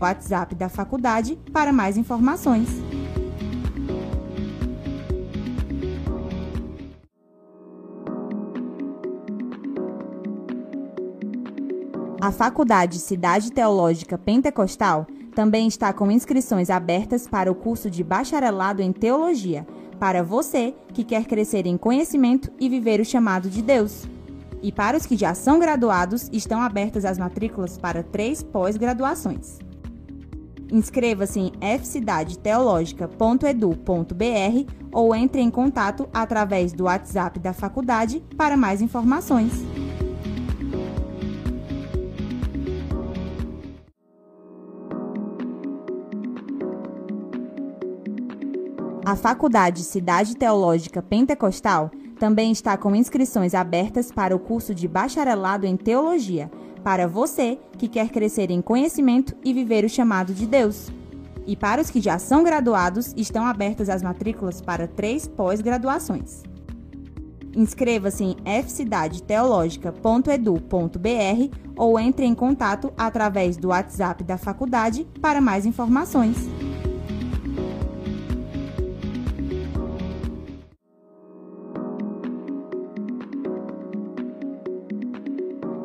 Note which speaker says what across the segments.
Speaker 1: WhatsApp da faculdade para mais informações. A Faculdade Cidade Teológica Pentecostal também está com inscrições abertas para o curso de Bacharelado em Teologia, para você que quer crescer em conhecimento e viver o chamado de Deus. E para os que já são graduados, estão abertas as matrículas para três pós-graduações. Inscreva-se em fcidadeteologica.edu.br ou entre em contato através do WhatsApp da faculdade para mais informações. A Faculdade Cidade Teológica Pentecostal também está com inscrições abertas para o curso de Bacharelado em Teologia, para você que quer crescer em conhecimento e viver o chamado de Deus. E para os que já são graduados, estão abertas as matrículas para três pós-graduações. Inscreva-se em fcidadeteologica.edu.br ou entre em contato através do WhatsApp da faculdade para mais informações.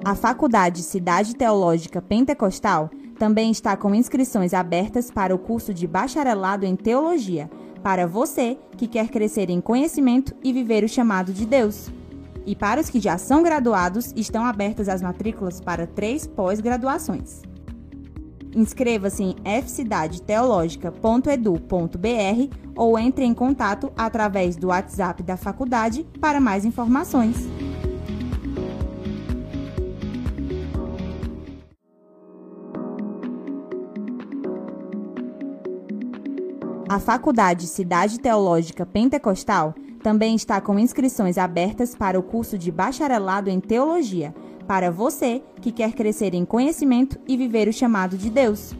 Speaker 1: A Faculdade Cidade Teológica Pentecostal também está com inscrições abertas para o curso de Bacharelado em Teologia, para você que quer crescer em conhecimento e viver o chamado de Deus. E para os que já são graduados, estão abertas as matrículas para três pós-graduações. Inscreva-se em fcidadeteologica.edu.br ou entre em contato através do WhatsApp da faculdade para mais informações. A Faculdade Cidade Teológica Pentecostal também está com inscrições abertas para o curso de Bacharelado em Teologia, para você que quer crescer em conhecimento e viver o chamado de Deus.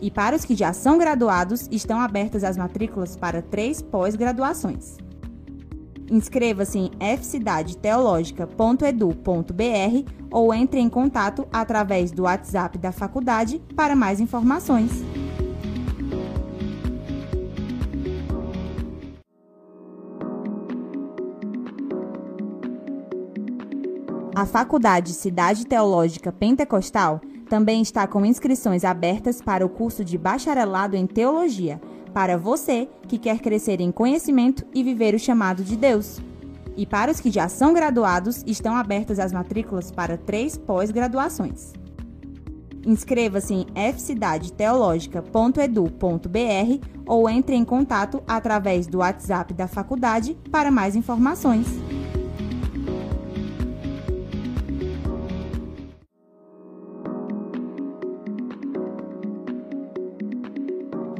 Speaker 1: E para os que já são graduados, estão abertas as matrículas para três pós-graduações. Inscreva-se em fcidadeteologica.edu.br ou entre em contato através do WhatsApp da faculdade para mais informações. A Faculdade Cidade Teológica Pentecostal também está com inscrições abertas para o curso de Bacharelado em Teologia, para você que quer crescer em conhecimento e viver o chamado de Deus. E para os que já são graduados, estão abertas as matrículas para três pós-graduações. Inscreva-se em fcidadeteologica.edu.br ou entre em contato através do WhatsApp da faculdade para mais informações.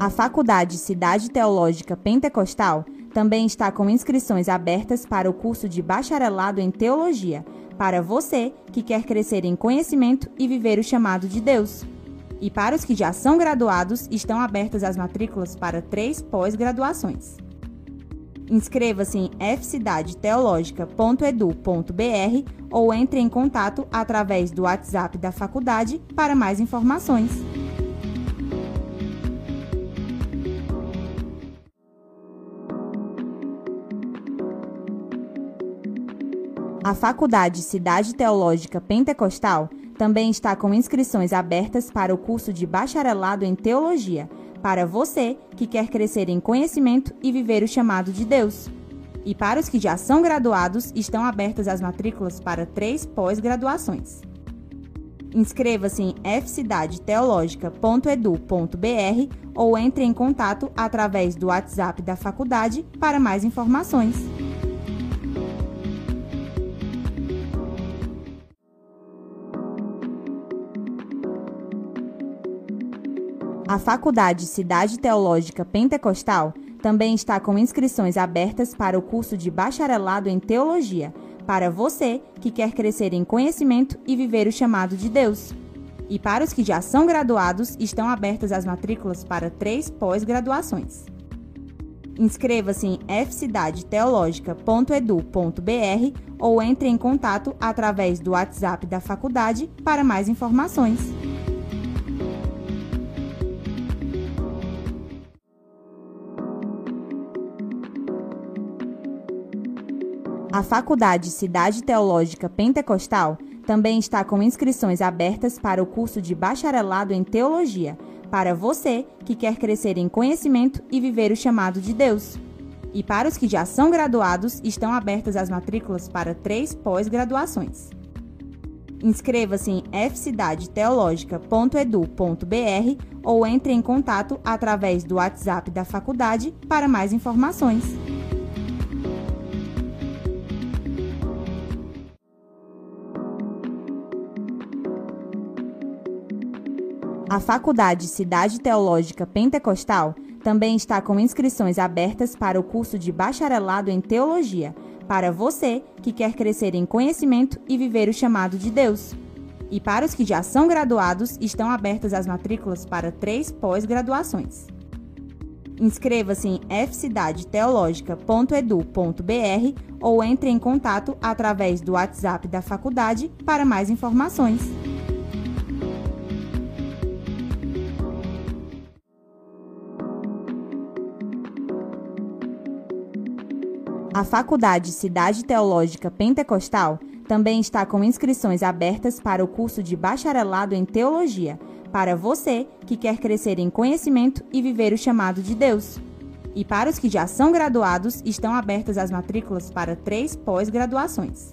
Speaker 1: A Faculdade Cidade Teológica Pentecostal também está com inscrições abertas para o curso de Bacharelado em Teologia, para você que quer crescer em conhecimento e viver o chamado de Deus. E para os que já são graduados, estão abertas as matrículas para três pós-graduações. Inscreva-se em fcidadeteologica.edu.br ou entre em contato através do WhatsApp da faculdade para mais informações. A Faculdade Cidade Teológica Pentecostal também está com inscrições abertas para o curso de Bacharelado em Teologia, para você que quer crescer em conhecimento e viver o chamado de Deus. E para os que já são graduados, estão abertas as matrículas para três pós-graduações. Inscreva-se em fcidadeteologica.edu.br ou entre em contato através do WhatsApp da faculdade para mais informações. A Faculdade Cidade Teológica Pentecostal também está com inscrições abertas para o curso de Bacharelado em Teologia, para você que quer crescer em conhecimento e viver o chamado de Deus. E para os que já são graduados, estão abertas as matrículas para três pós-graduações. Inscreva-se em fcidadeteologica.edu.br ou entre em contato através do WhatsApp da faculdade para mais informações. A Faculdade Cidade Teológica Pentecostal também está com inscrições abertas para o curso de Bacharelado em Teologia, para você que quer crescer em conhecimento e viver o chamado de Deus. E para os que já são graduados, estão abertas as matrículas para três pós-graduações. Inscreva-se em fcidadeteologica.edu.br ou entre em contato através do WhatsApp da faculdade para mais informações. A Faculdade Cidade Teológica Pentecostal também está com inscrições abertas para o curso de Bacharelado em Teologia, para você que quer crescer em conhecimento e viver o chamado de Deus. E para os que já são graduados, estão abertas as matrículas para três pós-graduações. Inscreva-se em fcidadeteologica.edu.br ou entre em contato através do WhatsApp da faculdade para mais informações. A Faculdade Cidade Teológica Pentecostal também está com inscrições abertas para o curso de Bacharelado em Teologia, para você que quer crescer em conhecimento e viver o chamado de Deus. E para os que já são graduados, estão abertas as matrículas para três pós-graduações.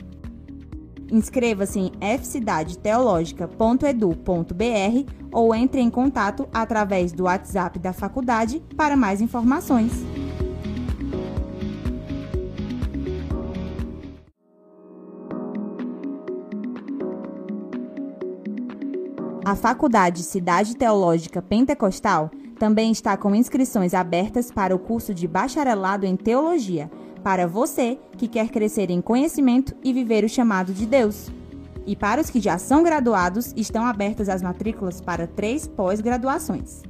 Speaker 1: Inscreva-se em fcidadeteologica.edu.br ou entre em contato através do WhatsApp da faculdade para mais informações. A Faculdade Cidade Teológica Pentecostal também está com inscrições abertas para o curso de Bacharelado em Teologia, para você que quer crescer em conhecimento e viver o chamado de Deus. E para os que já são graduados, estão abertas as matrículas para três pós-graduações.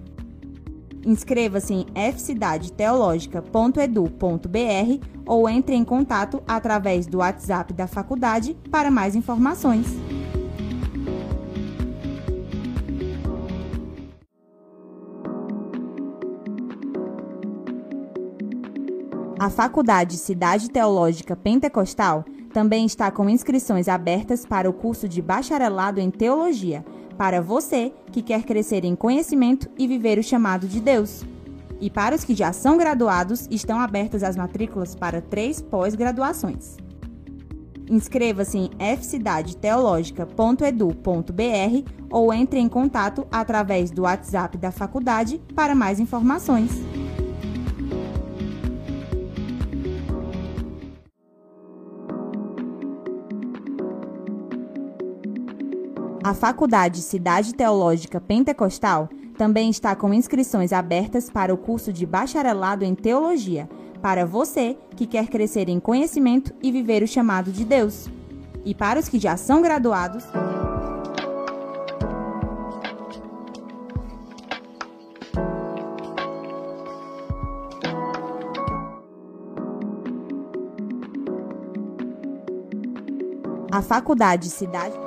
Speaker 1: Inscreva-se em fcidadeteologica.edu.br ou entre em contato através do WhatsApp da faculdade para mais informações. A Faculdade Cidade Teológica Pentecostal também está com inscrições abertas para o curso de Bacharelado em Teologia, para você que quer crescer em conhecimento e viver o chamado de Deus. E para os que já são graduados, estão abertas as matrículas para três pós-graduações. Inscreva-se em fcidadeteologica.edu.br ou entre em contato através do WhatsApp da faculdade para mais informações. A Faculdade Cidade Teológica Pentecostal também está com inscrições abertas para o curso de Bacharelado em Teologia, para você que quer crescer em conhecimento e viver o chamado de Deus. E para os que já são graduados, a Faculdade Cidade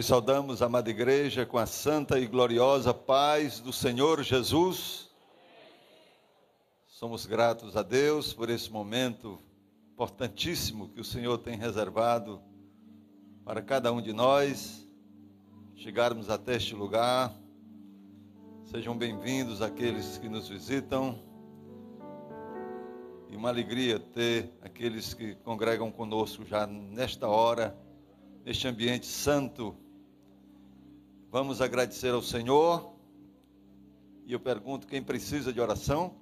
Speaker 2: Nós saudamos a amada igreja com a santa e gloriosa paz do Senhor Jesus. Somos gratos a Deus por esse momento importantíssimo que o Senhor tem reservado para cada um de nós chegarmos até este lugar. Sejam bem-vindos aqueles que nos visitam. E uma alegria ter aqueles que congregam conosco já nesta hora neste ambiente santo. Vamos agradecer ao Senhor. E eu pergunto: quem precisa de oração?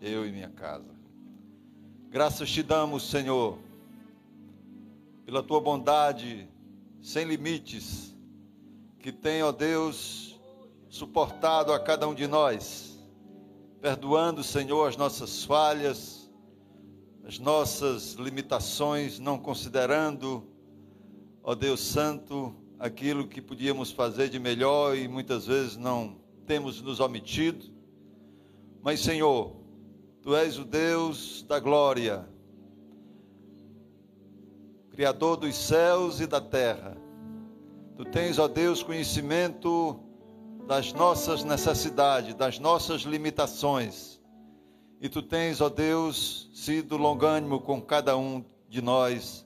Speaker 2: Eu e minha casa. Graças te damos, Senhor, pela tua bondade sem limites, que tem, ó Deus, suportado a cada um de nós, perdoando, Senhor, as nossas falhas, as nossas limitações, não considerando ó Deus Santo, aquilo que podíamos fazer de melhor e muitas vezes não temos nos omitido. Mas, Senhor, Tu és o Deus da glória, Criador dos céus e da terra. Tu tens, ó Deus, conhecimento das nossas necessidades, das nossas limitações. E tu tens, ó Deus, sido longânimo com cada um de nós.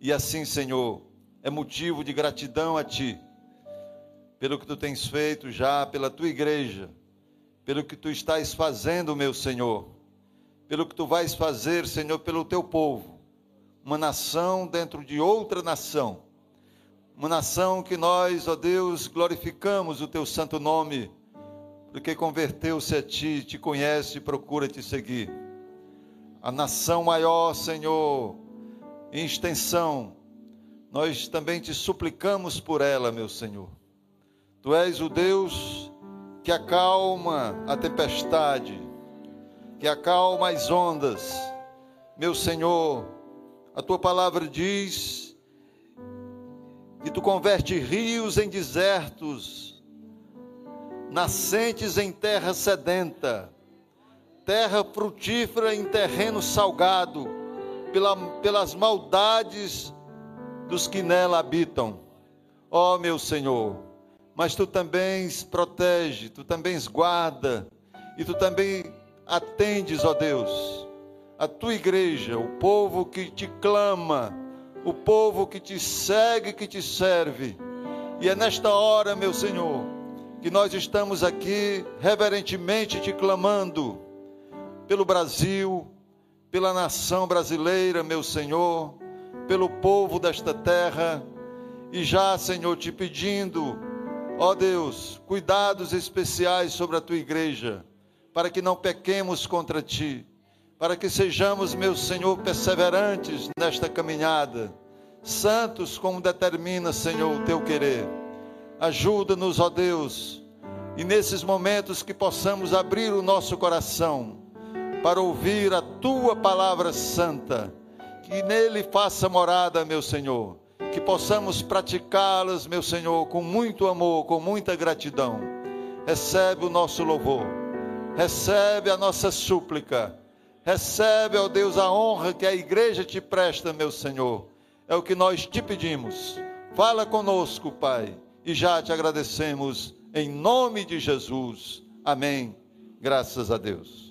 Speaker 2: E assim, Senhor, é motivo de gratidão a Ti, pelo que Tu tens feito já pela Tua igreja, pelo que Tu estás fazendo, meu Senhor, pelo que Tu vais fazer, Senhor, pelo Teu povo, uma nação dentro de outra nação, uma nação que nós, ó Deus, glorificamos o Teu santo nome, porque converteu-se a Ti, Te conhece e procura Te seguir. A nação maior, Senhor, em extensão, nós também te suplicamos por ela, meu Senhor. Tu és o Deus que acalma a tempestade, que acalma as ondas. Meu Senhor, a tua palavra diz que tu converte rios em desertos, nascentes em terra sedenta, terra frutífera em terreno salgado, pela, pelas maldades dos que nela habitam. Ó oh, meu Senhor, mas tu também protege, tu também guarda, e tu também atendes, ó Deus, a tua igreja, o povo que te clama, o povo que te segue, que te serve. E é nesta hora, meu Senhor, que nós estamos aqui reverentemente te clamando pelo Brasil, pela nação brasileira, meu Senhor pelo povo desta terra e já, Senhor, te pedindo, ó Deus, cuidados especiais sobre a tua igreja, para que não pequemos contra ti, para que sejamos, meu Senhor, perseverantes nesta caminhada, santos como determina, Senhor, o teu querer. Ajuda-nos, ó Deus, e nesses momentos que possamos abrir o nosso coração para ouvir a tua palavra santa que nele faça morada, meu Senhor, que possamos praticá-las, meu Senhor, com muito amor, com muita gratidão. Recebe o nosso louvor, recebe a nossa súplica, recebe, ó Deus, a honra que a igreja te presta, meu Senhor. É o que nós te pedimos. Fala conosco, Pai, e já te agradecemos em nome de Jesus. Amém. Graças a Deus.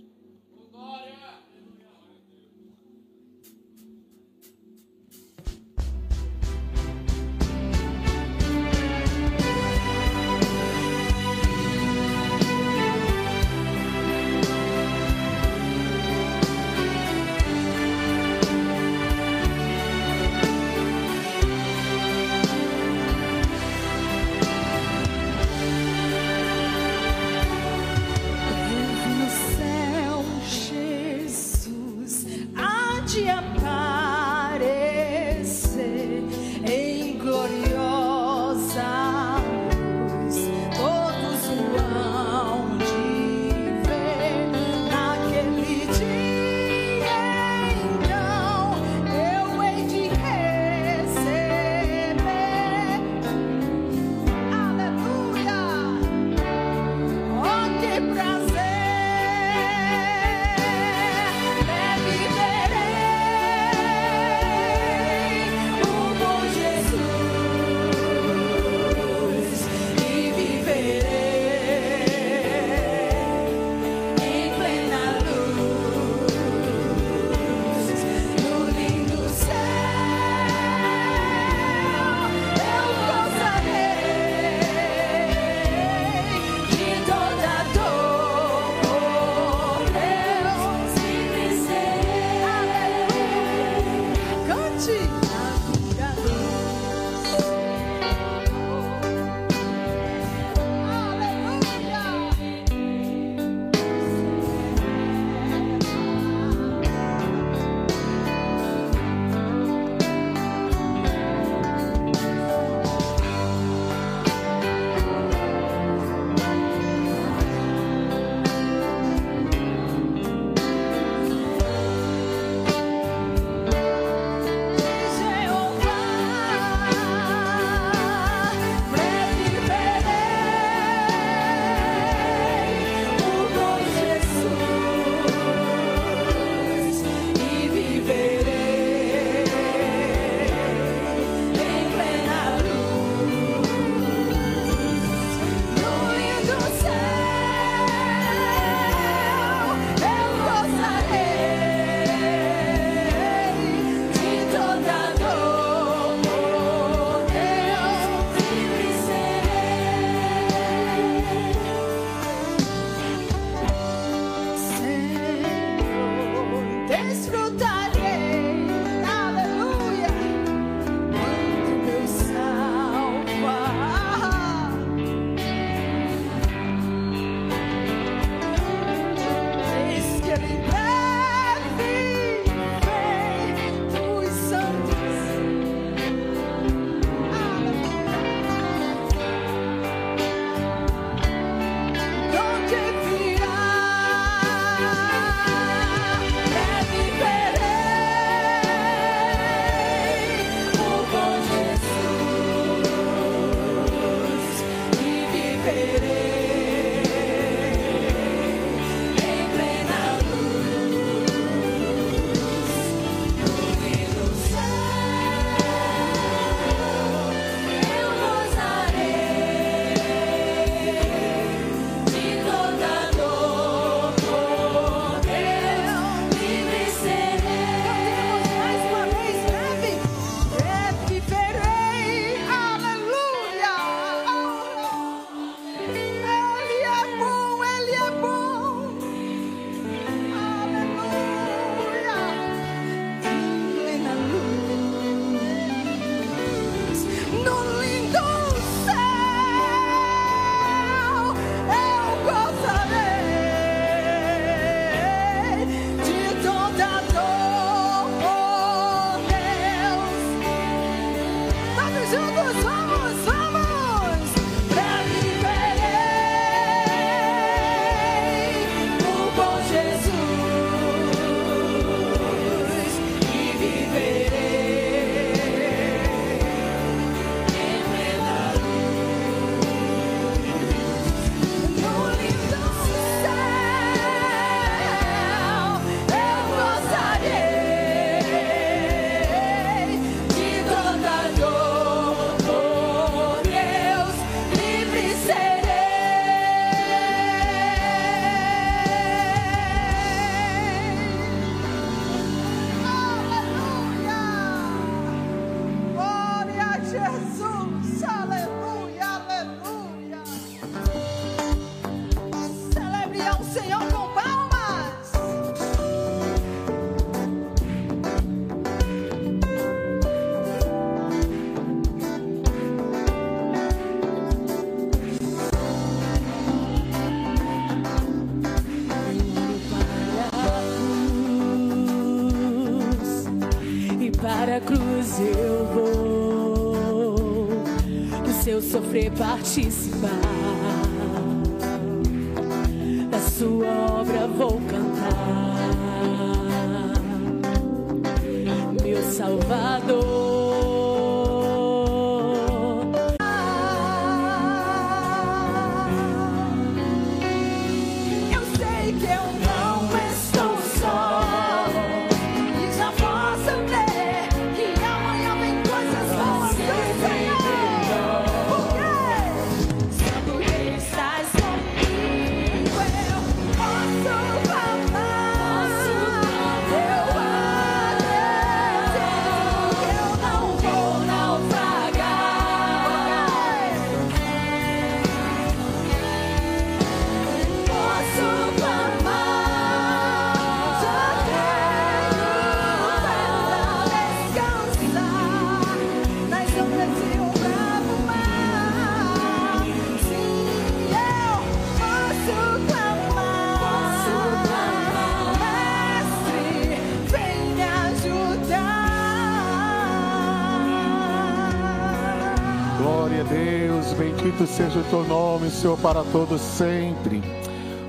Speaker 3: Seja o teu nome, Senhor, para todos sempre.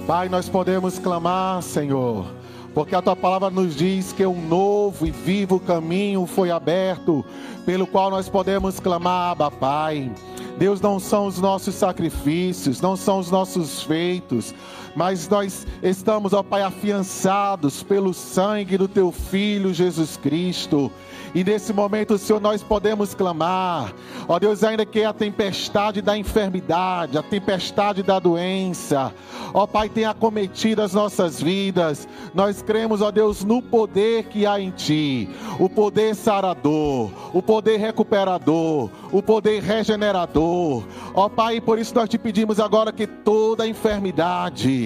Speaker 3: Pai, nós podemos clamar, Senhor, porque a tua palavra nos diz que um novo e vivo caminho foi aberto, pelo qual nós podemos clamar, Abba, Pai. Deus não são os nossos sacrifícios, não são os nossos feitos, mas nós estamos, ó Pai, afiançados pelo sangue do teu filho Jesus Cristo. E nesse momento, Senhor, nós podemos clamar, ó Deus, ainda que a tempestade da enfermidade, a tempestade da doença, ó Pai, tenha acometido as nossas vidas, nós cremos, ó Deus, no poder que há em Ti, o poder sarador, o poder recuperador, o poder regenerador. Ó Pai, por isso nós te pedimos agora que toda enfermidade,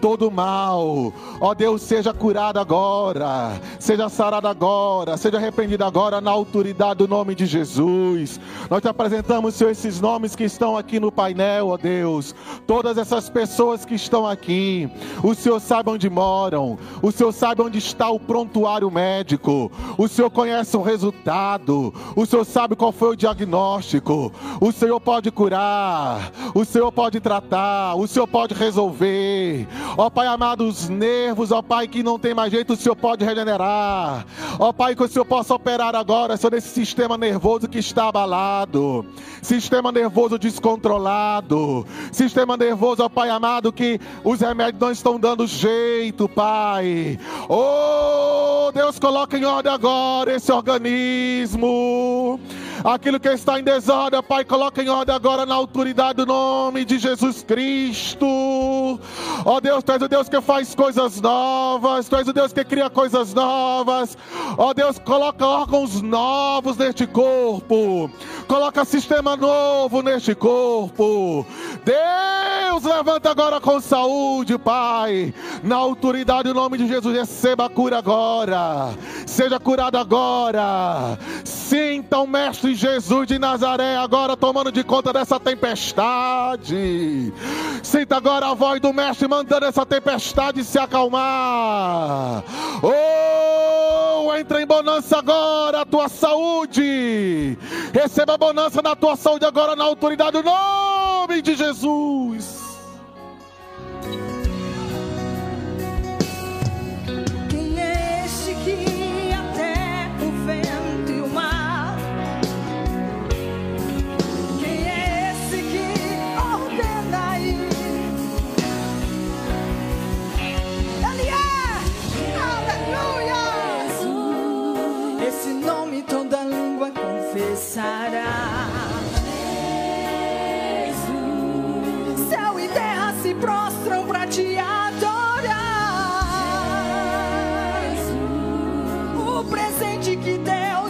Speaker 3: todo mal, ó Deus, seja curado agora, seja sarado agora, seja repreendido agora na autoridade do nome de Jesus. Nós te apresentamos, Senhor, esses nomes que estão aqui no painel, ó Deus. Todas essas pessoas que estão aqui. O Senhor sabe onde moram. O Senhor sabe onde está o prontuário médico. O Senhor conhece o resultado. O Senhor sabe qual foi o diagnóstico. O Senhor pode curar. O Senhor pode tratar. O Senhor pode resolver. Ó Pai amado, os nervos, ó Pai, que não tem mais jeito, o Senhor pode regenerar. Ó Pai, que o Senhor possa operar agora sobre esse sistema nervoso que está abalado. Sistema nervoso descontrolado. Sistema nervoso, ó Pai amado, que os remédios não estão dando jeito, Pai. Oh, Deus, coloca em ordem agora esse organismo. Aquilo que está em desordem, Pai, coloca em ordem agora na autoridade do nome de Jesus Cristo. Ó oh, Deus, Tu és o Deus que faz coisas novas, Tu és o Deus que cria coisas novas. Ó oh, Deus, coloca órgãos novos neste corpo. Coloca sistema novo neste corpo. Deus, levanta agora com saúde, Pai. Na autoridade do nome de Jesus, receba a cura agora. Seja curado agora. Sinta o Mestre Jesus de Nazaré agora tomando de conta dessa tempestade. Sinta agora a voz do Mestre mandando essa tempestade se acalmar. Oh, entra em bonança agora a tua saúde. Receba bonança na tua saúde agora na autoridade do nome de Jesus.
Speaker 4: toda língua confessará. Jesus. Céu e
Speaker 5: terra se prostram para te adorar. Jesus. O presente que Deus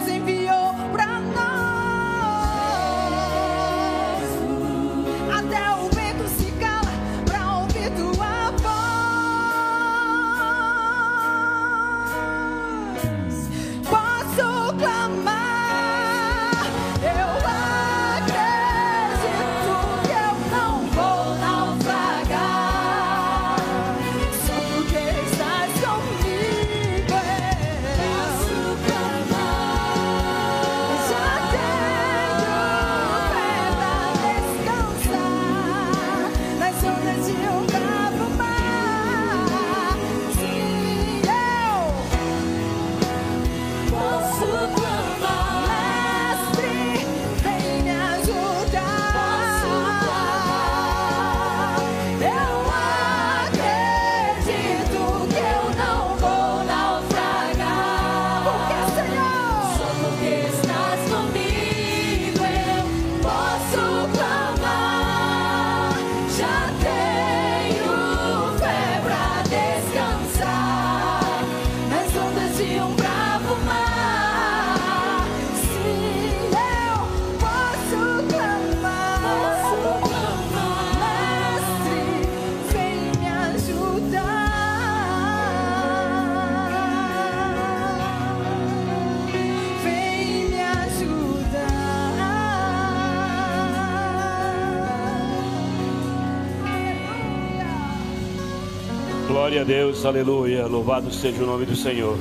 Speaker 5: aleluia. Louvado seja o nome do Senhor.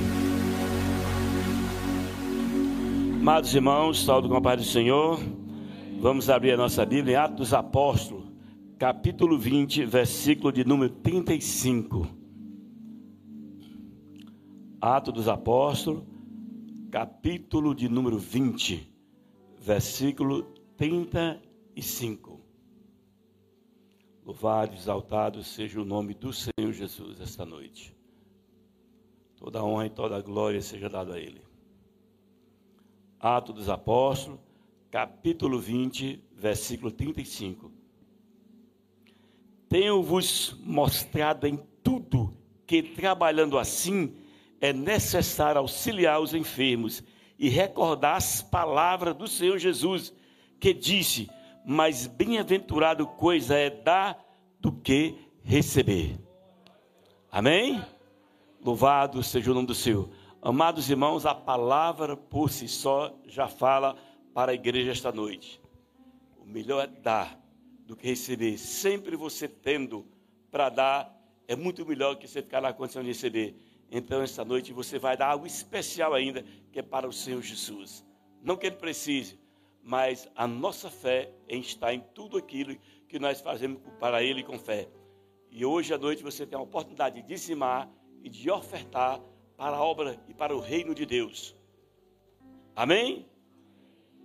Speaker 5: Amados irmãos, saúde com a paz do Senhor. Vamos abrir a nossa Bíblia em Atos dos Apóstolos, capítulo 20, versículo de número 35. Atos dos Apóstolos, capítulo de número 20, versículo 35. Louvado, exaltado seja o nome do Senhor Jesus esta noite. Toda honra e toda glória seja dada a Ele. Atos dos Apóstolos, capítulo 20, versículo 35. Tenho-vos mostrado em tudo que, trabalhando assim, é necessário auxiliar os enfermos e recordar as palavras do Senhor Jesus, que disse: mais bem-aventurado coisa é dar do que receber. Amém? Louvado seja o nome do Senhor. Amados irmãos, a palavra por si só já fala para a igreja esta noite. O melhor é dar do que receber. Sempre você tendo para dar, é muito melhor que você ficar na condição de receber. Então, esta noite você vai dar algo especial ainda, que é para o Senhor Jesus. Não que ele precise, mas a nossa fé está em tudo aquilo que nós fazemos para Ele com fé. E hoje à noite você tem a oportunidade de dizimar e de ofertar para a obra e para o reino de Deus. Amém?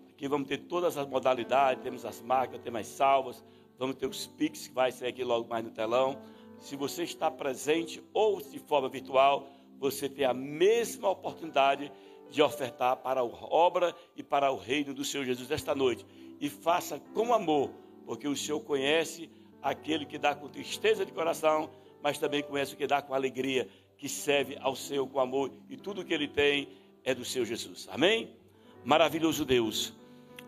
Speaker 5: Aqui vamos ter todas as modalidades, temos as marcas, temos as salvas, vamos ter os Pix que vai ser aqui logo mais no telão. Se você está presente ou de forma virtual, você tem a mesma oportunidade de ofertar para a obra e para o reino do Senhor Jesus esta noite. E faça com amor, porque o Senhor conhece aquele que dá com tristeza de coração, mas também conhece o que dá com alegria, que serve ao Senhor com amor, e tudo que ele tem é do Senhor Jesus. Amém? Maravilhoso Deus,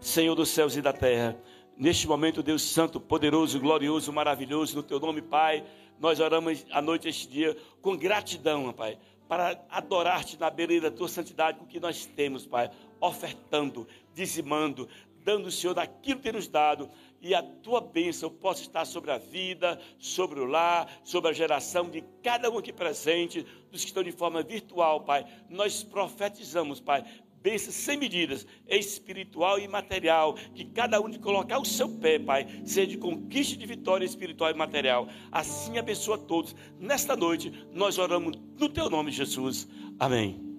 Speaker 5: Senhor dos céus e da terra, neste momento, Deus Santo, poderoso, glorioso, maravilhoso, no teu nome, Pai, nós oramos a noite, este dia, com gratidão, Pai para adorar-te na beleza da tua santidade com o que nós temos, Pai, ofertando, dizimando, dando o Senhor daquilo que tem nos dado, e a tua bênção possa estar sobre a vida, sobre o lar, sobre a geração de cada um aqui presente, dos que estão de forma virtual, Pai. Nós profetizamos, Pai, bênçãos sem medidas, espiritual e material, que cada um de colocar o seu pé, Pai, seja de conquista de vitória espiritual e material. Assim abençoa todos. Nesta noite, nós oramos no teu nome, Jesus. Amém.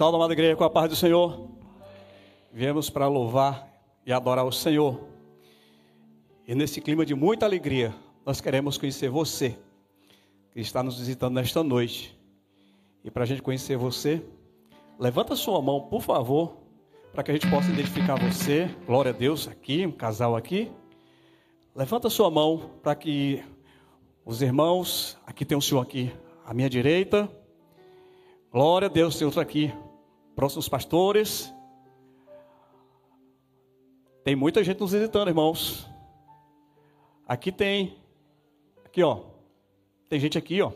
Speaker 6: Salve, amada igreja, com a paz do Senhor. Viemos para louvar e adorar o Senhor. E nesse clima de muita alegria, nós queremos conhecer você, que está nos visitando nesta noite. E para a gente conhecer você, levanta sua mão, por favor, para que a gente possa identificar você. Glória a Deus, aqui, um casal aqui. Levanta sua mão para que os irmãos, aqui tem um senhor aqui à minha direita. Glória a Deus, tem outro aqui. Próximos pastores. Tem muita gente nos visitando, irmãos. Aqui tem. Aqui, ó. Tem gente aqui, ó.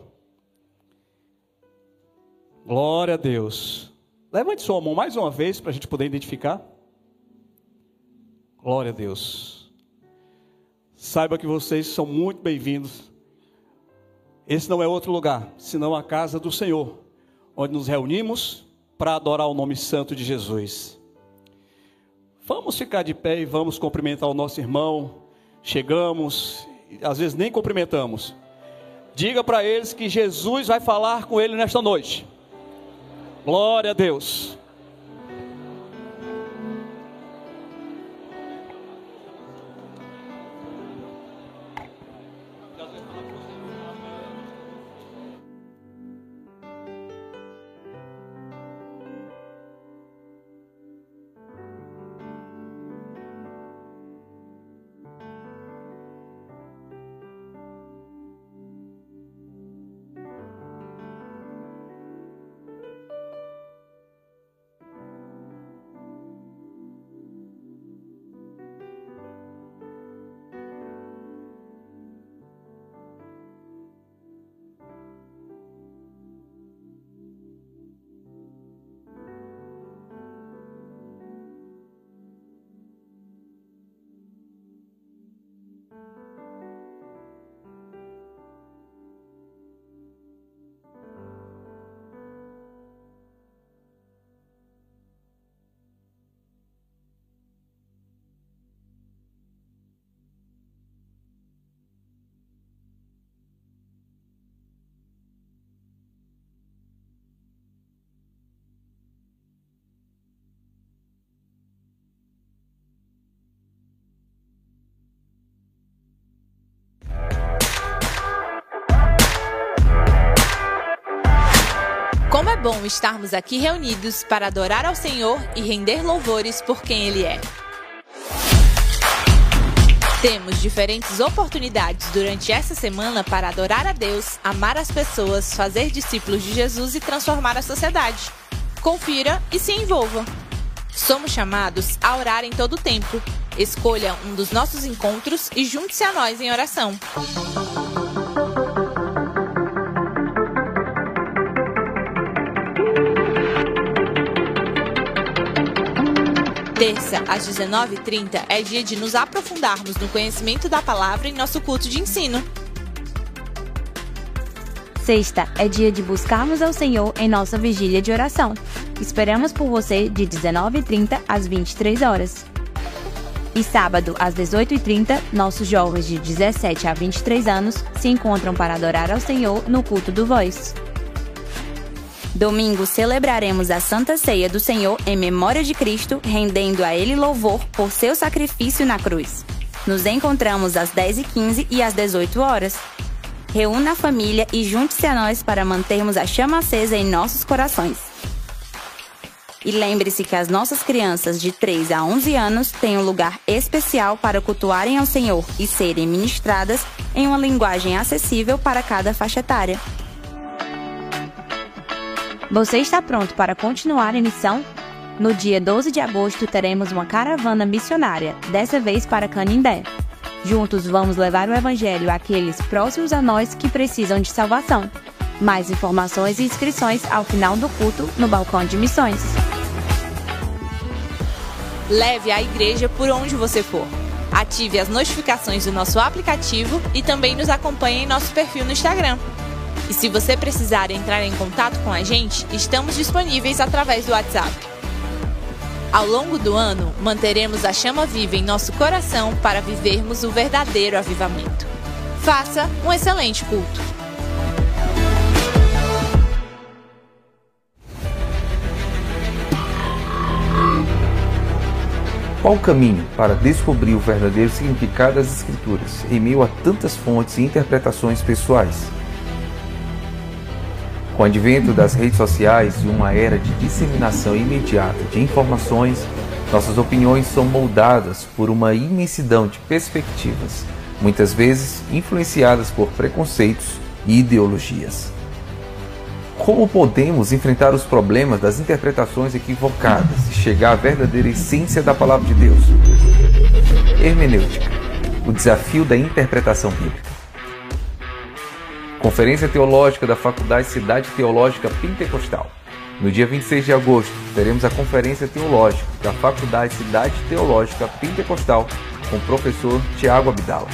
Speaker 6: Glória a Deus. Levante sua mão mais uma vez para a gente poder identificar. Glória a Deus. Saiba que vocês são muito bem-vindos. Esse não é outro lugar, senão a casa do Senhor, onde nos reunimos para adorar o nome santo de Jesus. Vamos ficar de pé e vamos cumprimentar o nosso irmão. Chegamos, às vezes nem cumprimentamos. Diga para eles que Jesus vai falar com ele nesta noite. Glória a Deus.
Speaker 7: Bom estarmos aqui reunidos para adorar ao Senhor e render louvores por quem Ele é. Temos diferentes oportunidades durante essa semana para adorar a Deus, amar as pessoas, fazer discípulos de Jesus e transformar a sociedade. Confira e se envolva. Somos chamados a orar em todo o tempo. Escolha um dos nossos encontros e junte-se a nós em oração. Terça, às 19h30, é dia de nos aprofundarmos no conhecimento da palavra em nosso culto de ensino.
Speaker 1: Sexta é dia de buscarmos ao Senhor em nossa vigília de oração. Esperamos por você de 19h30 às 23 horas. E sábado, às 18h30, nossos jovens de 17 a 23 anos se encontram para adorar ao Senhor no culto do Voice. Domingo celebraremos a Santa Ceia do Senhor em memória de Cristo, rendendo a Ele louvor por seu sacrifício na cruz. Nos encontramos às 10h15 e às 18 horas. Reúna a família e junte-se a nós para mantermos a chama acesa em nossos corações. E lembre-se que as nossas crianças de 3 a 11 anos têm um lugar especial para cultuarem ao Senhor e serem ministradas em uma linguagem acessível para cada faixa etária. Você está pronto para continuar em missão? No dia 12 de agosto teremos uma caravana missionária, dessa vez para Canindé. Juntos vamos levar o Evangelho àqueles próximos a nós que precisam de salvação. Mais informações e inscrições ao final do culto no balcão de missões.
Speaker 7: Leve a igreja por onde você for. Ative as notificações do nosso aplicativo e também nos acompanhe em nosso perfil no Instagram. E se você precisar entrar em contato com a gente, estamos disponíveis através do WhatsApp. Ao longo do ano, manteremos a chama viva em nosso coração para vivermos o verdadeiro avivamento. Faça um excelente culto.
Speaker 8: Qual o caminho para descobrir o verdadeiro significado das Escrituras em meio a tantas fontes e interpretações pessoais? Com o advento das redes sociais e uma era de disseminação imediata de informações, nossas opiniões são moldadas por uma imensidão de perspectivas, muitas vezes influenciadas por preconceitos e ideologias. Como podemos enfrentar os problemas das interpretações equivocadas e chegar à verdadeira essência da palavra de Deus? Hermenêutica o desafio da interpretação bíblica. Conferência Teológica da Faculdade Cidade Teológica Pentecostal. No dia 26 de agosto, teremos a Conferência Teológica da Faculdade Cidade Teológica Pentecostal com o professor Tiago Abdala.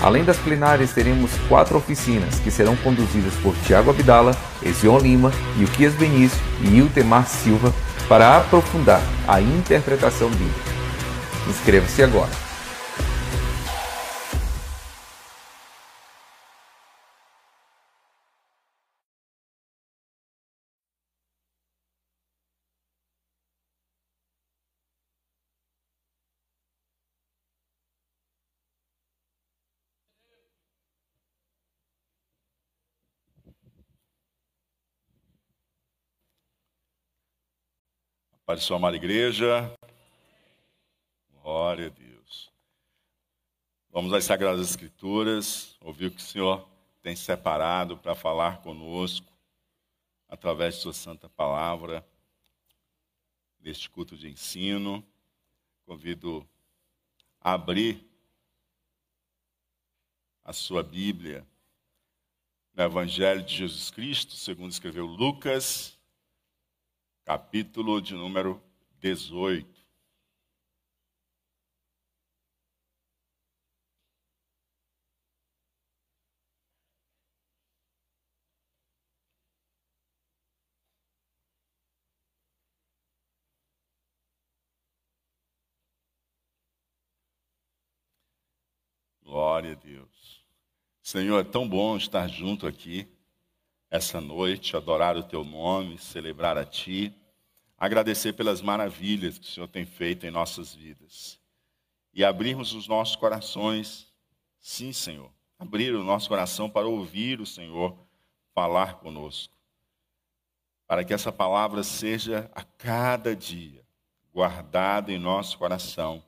Speaker 8: Além das plenárias, teremos quatro oficinas que serão conduzidas por Tiago Abdala, Ezion Lima, Yuquias Benício e Iltemar Silva para aprofundar a interpretação bíblica. Inscreva-se agora.
Speaker 9: Pai de sua amada igreja. Glória a Deus. Vamos às Sagradas Escrituras, ouvir o que o Senhor tem separado para falar conosco através de sua santa palavra neste culto de ensino. Convido a abrir a sua Bíblia no Evangelho de Jesus Cristo, segundo escreveu Lucas, capítulo de número 18. Glória a Deus. Senhor, é tão bom estar junto aqui essa noite, adorar o teu nome, celebrar a ti, agradecer pelas maravilhas que o Senhor tem feito em nossas vidas e abrirmos os nossos corações, sim, Senhor, abrir o nosso coração para ouvir o Senhor falar conosco. para que essa palavra seja a cada dia guardada em nosso coração,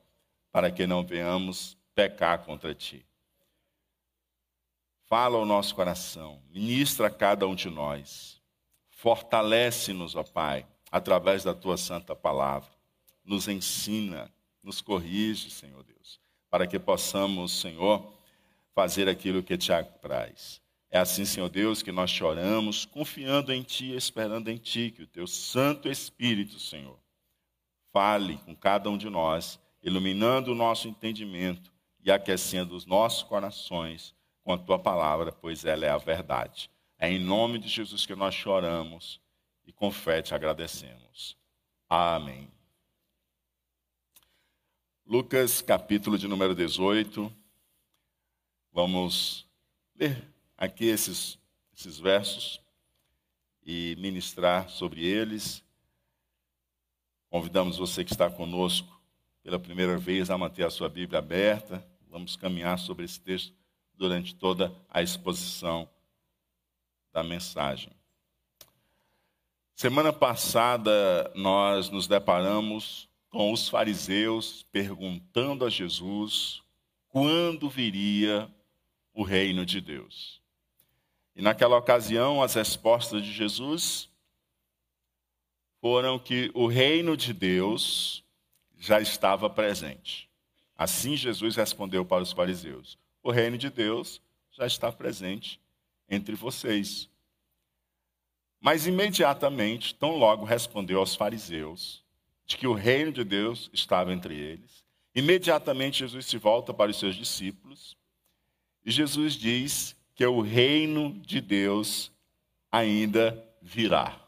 Speaker 9: para que não venhamos pecar contra ti. Fala ao nosso coração, ministra a cada um de nós, fortalece-nos, ó Pai, através da tua santa palavra, nos ensina, nos corrige, Senhor Deus, para que possamos, Senhor, fazer aquilo que te apraz. É assim, Senhor Deus, que nós choramos, confiando em Ti, esperando em Ti, que o Teu Santo Espírito, Senhor, fale com cada um de nós, iluminando o nosso entendimento e aquecendo os nossos corações com a Tua palavra, pois ela é a verdade. É em nome de Jesus que nós choramos e com fé te agradecemos. Amém. Lucas, capítulo de número 18. Vamos ler aqui esses, esses versos e ministrar sobre eles. Convidamos você que está conosco pela primeira vez a manter a sua Bíblia aberta. Vamos caminhar sobre esse texto durante toda a exposição da mensagem. Semana passada nós nos deparamos com os fariseus perguntando a Jesus quando viria o reino de Deus. E naquela ocasião, as respostas de Jesus foram que o reino de Deus já estava presente. Assim Jesus respondeu para os fariseus: O reino de Deus já está presente entre vocês. Mas imediatamente, tão logo respondeu aos fariseus de que o reino de Deus estava entre eles. Imediatamente Jesus se volta para os seus discípulos e Jesus diz que o reino de Deus ainda virá.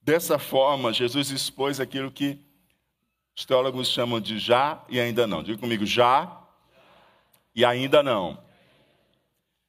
Speaker 9: Dessa forma, Jesus expôs aquilo que os teólogos chamam de já e ainda não. Diga comigo, já e ainda não.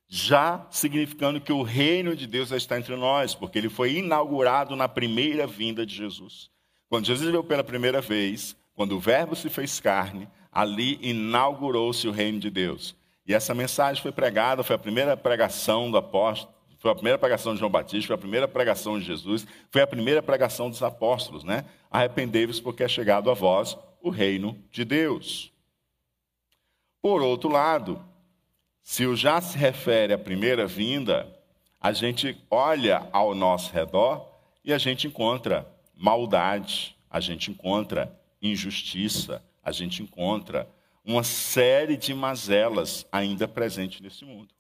Speaker 9: Já significando que o reino de Deus já está entre nós, porque ele foi inaugurado na primeira vinda de Jesus. Quando Jesus veio pela primeira vez, quando o Verbo se fez carne, ali inaugurou-se o reino de Deus. E essa mensagem foi pregada, foi a primeira pregação do apóstolo, foi a primeira pregação de João Batista, foi a primeira pregação de Jesus, foi a primeira pregação dos apóstolos, né? Arrependei-vos porque é chegado a vós o reino de Deus. Por outro lado, se o já se refere à primeira vinda, a gente olha ao nosso redor e a gente encontra maldade, a gente encontra injustiça, a gente encontra uma série de mazelas ainda presentes nesse mundo.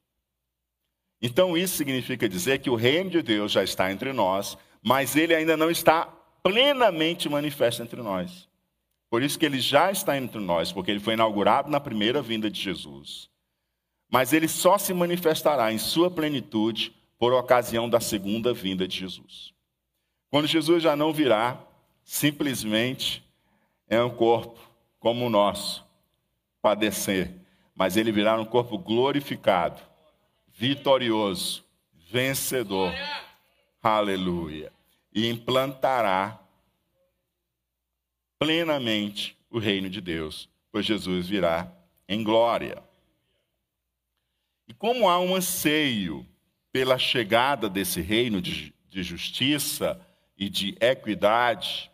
Speaker 9: Então, isso significa dizer que o reino de Deus já está entre nós, mas ele ainda não está plenamente manifesto entre nós. Por isso que ele já está entre nós, porque ele foi inaugurado na primeira vinda de Jesus. Mas ele só se manifestará em sua plenitude por ocasião da segunda vinda de Jesus. Quando Jesus já não virá, simplesmente é um corpo como o nosso, padecer, mas ele virá um corpo glorificado, vitorioso, vencedor. Aleluia. E implantará plenamente o reino de Deus, pois Jesus virá em glória. E como há um anseio pela chegada desse reino de, de justiça e de equidade,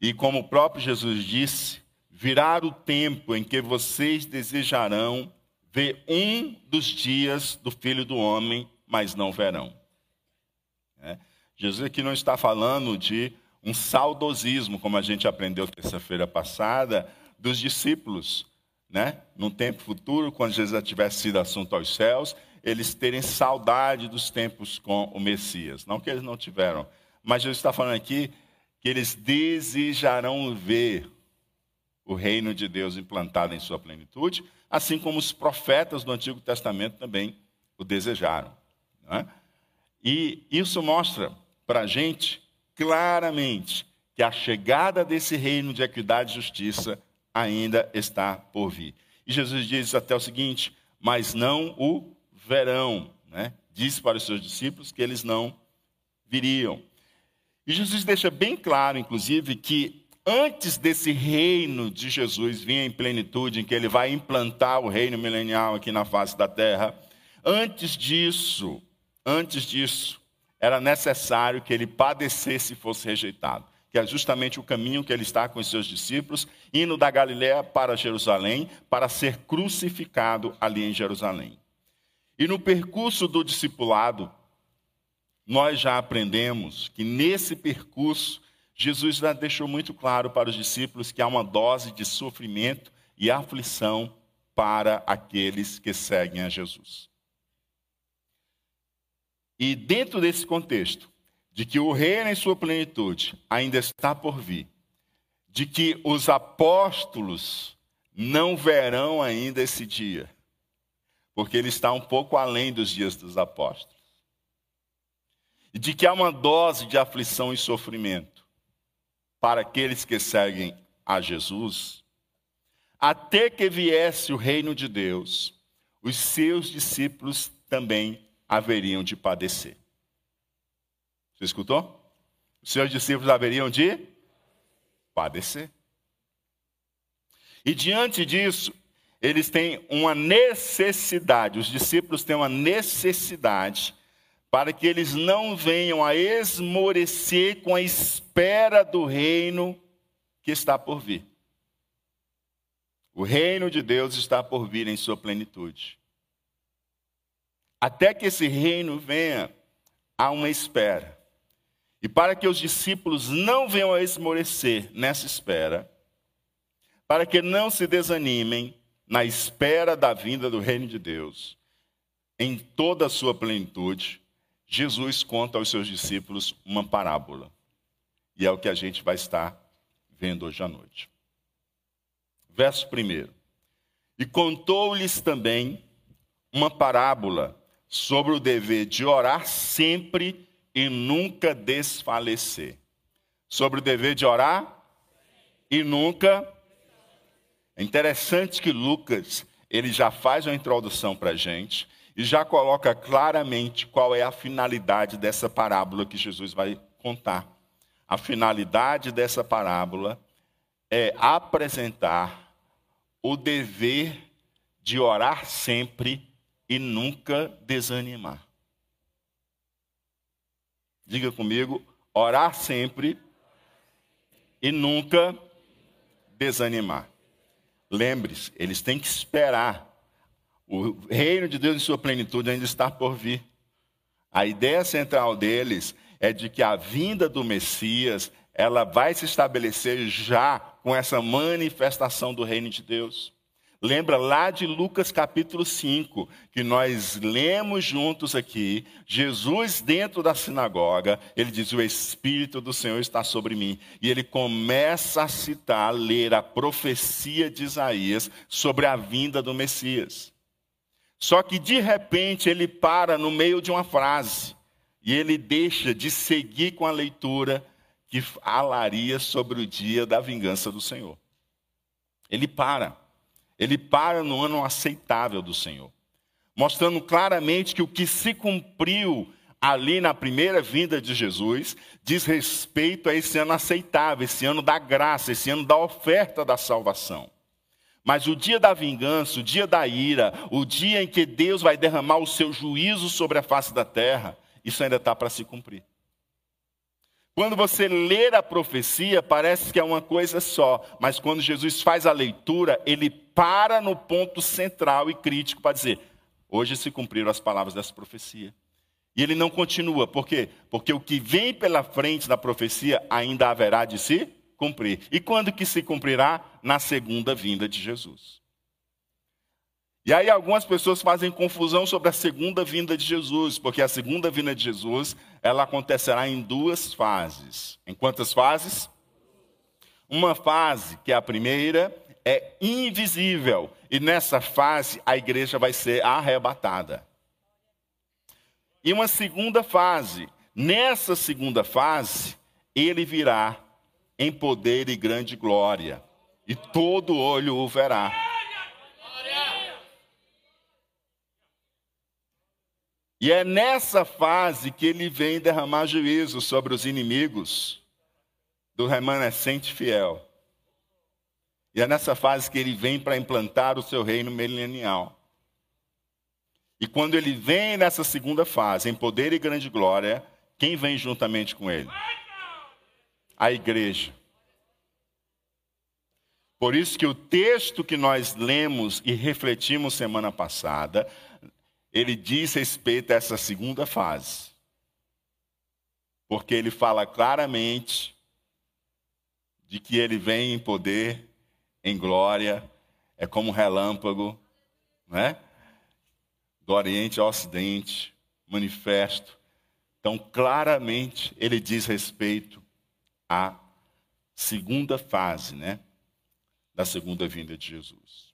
Speaker 9: e como o próprio Jesus disse, virá o tempo em que vocês desejarão ver um dos dias do Filho do Homem, mas não verão. É. Jesus aqui não está falando de um saudosismo, como a gente aprendeu terça-feira passada, dos discípulos, né? No tempo futuro, quando Jesus já tivesse sido assunto aos céus, eles terem saudade dos tempos com o Messias. Não que eles não tiveram, mas Jesus está falando aqui que eles desejarão ver o reino de Deus implantado em sua plenitude, assim como os profetas do Antigo Testamento também o desejaram. É? E isso mostra para a gente claramente que a chegada desse reino de equidade e justiça ainda está por vir. E Jesus diz até o seguinte: mas não o verão. Né? Disse para os seus discípulos que eles não viriam. E Jesus deixa bem claro, inclusive, que antes desse reino de Jesus vir em plenitude, em que ele vai implantar o reino milenial aqui na face da terra, antes disso, antes disso, era necessário que ele padecesse e fosse rejeitado, que é justamente o caminho que ele está com os seus discípulos, indo da Galiléia para Jerusalém, para ser crucificado ali em Jerusalém. E no percurso do discipulado, nós já aprendemos que nesse percurso, Jesus já deixou muito claro para os discípulos que há uma dose de sofrimento e aflição para aqueles que seguem a Jesus. E dentro desse contexto, de que o reino em sua plenitude ainda está por vir, de que os apóstolos não verão ainda esse dia, porque ele está um pouco além dos dias dos apóstolos, e de que há uma dose de aflição e sofrimento para aqueles que seguem a Jesus, até que viesse o reino de Deus, os seus discípulos também haveriam de padecer. Você escutou? Os seus discípulos haveriam de padecer. E diante disso, eles têm uma necessidade, os discípulos têm uma necessidade para que eles não venham a esmorecer com a espera do reino que está por vir. O reino de Deus está por vir em sua plenitude. Até que esse reino venha, há uma espera. E para que os discípulos não venham a esmorecer nessa espera, para que não se desanimem na espera da vinda do reino de Deus, em toda a sua plenitude, Jesus conta aos seus discípulos uma parábola. E é o que a gente vai estar vendo hoje à noite. Verso 1. E contou-lhes também uma parábola sobre o dever de orar sempre e nunca desfalecer. Sobre o dever de orar e nunca. É interessante que Lucas ele já faz uma introdução para a gente e já coloca claramente qual é a finalidade dessa parábola que Jesus vai contar. A finalidade dessa parábola é apresentar o dever de orar sempre e nunca desanimar. Diga comigo, orar sempre e nunca desanimar. Lembre-se, eles têm que esperar. O reino de Deus em sua plenitude ainda está por vir. A ideia central deles é de que a vinda do Messias, ela vai se estabelecer já com essa manifestação do reino de Deus. Lembra lá de Lucas capítulo 5, que nós lemos juntos aqui, Jesus dentro da sinagoga, ele diz: O Espírito do Senhor está sobre mim. E ele começa a citar, a ler a profecia de Isaías sobre a vinda do Messias. Só que de repente ele para no meio de uma frase e ele deixa de seguir com a leitura que falaria sobre o dia da vingança do Senhor. Ele para. Ele para no ano aceitável do Senhor, mostrando claramente que o que se cumpriu ali na primeira vinda de Jesus diz respeito a esse ano aceitável, esse ano da graça, esse ano da oferta da salvação. Mas o dia da vingança, o dia da ira, o dia em que Deus vai derramar o seu juízo sobre a face da terra, isso ainda está para se cumprir. Quando você lê a profecia, parece que é uma coisa só, mas quando Jesus faz a leitura, ele para no ponto central e crítico para dizer: hoje se cumpriram as palavras dessa profecia. E ele não continua, por quê? Porque o que vem pela frente da profecia ainda haverá de se cumprir. E quando que se cumprirá? Na segunda vinda de Jesus. E aí algumas pessoas fazem confusão sobre a segunda vinda de Jesus, porque a segunda vinda de Jesus, ela acontecerá em duas fases. Em quantas fases? Uma fase, que é a primeira, é invisível, e nessa fase a igreja vai ser arrebatada. E uma segunda fase, nessa segunda fase, ele virá em poder e grande glória, e todo olho o verá. E é nessa fase que ele vem derramar juízo sobre os inimigos do remanescente fiel. E é nessa fase que ele vem para implantar o seu reino milenial. E quando ele vem nessa segunda fase, em poder e grande glória, quem vem juntamente com ele? A igreja. Por isso que o texto que nós lemos e refletimos semana passada, ele diz respeito a essa segunda fase. Porque ele fala claramente de que ele vem em poder, em glória, é como um relâmpago, né? do Oriente ao Ocidente, manifesto. Então, claramente, ele diz respeito à segunda fase, né? Da segunda vinda de Jesus.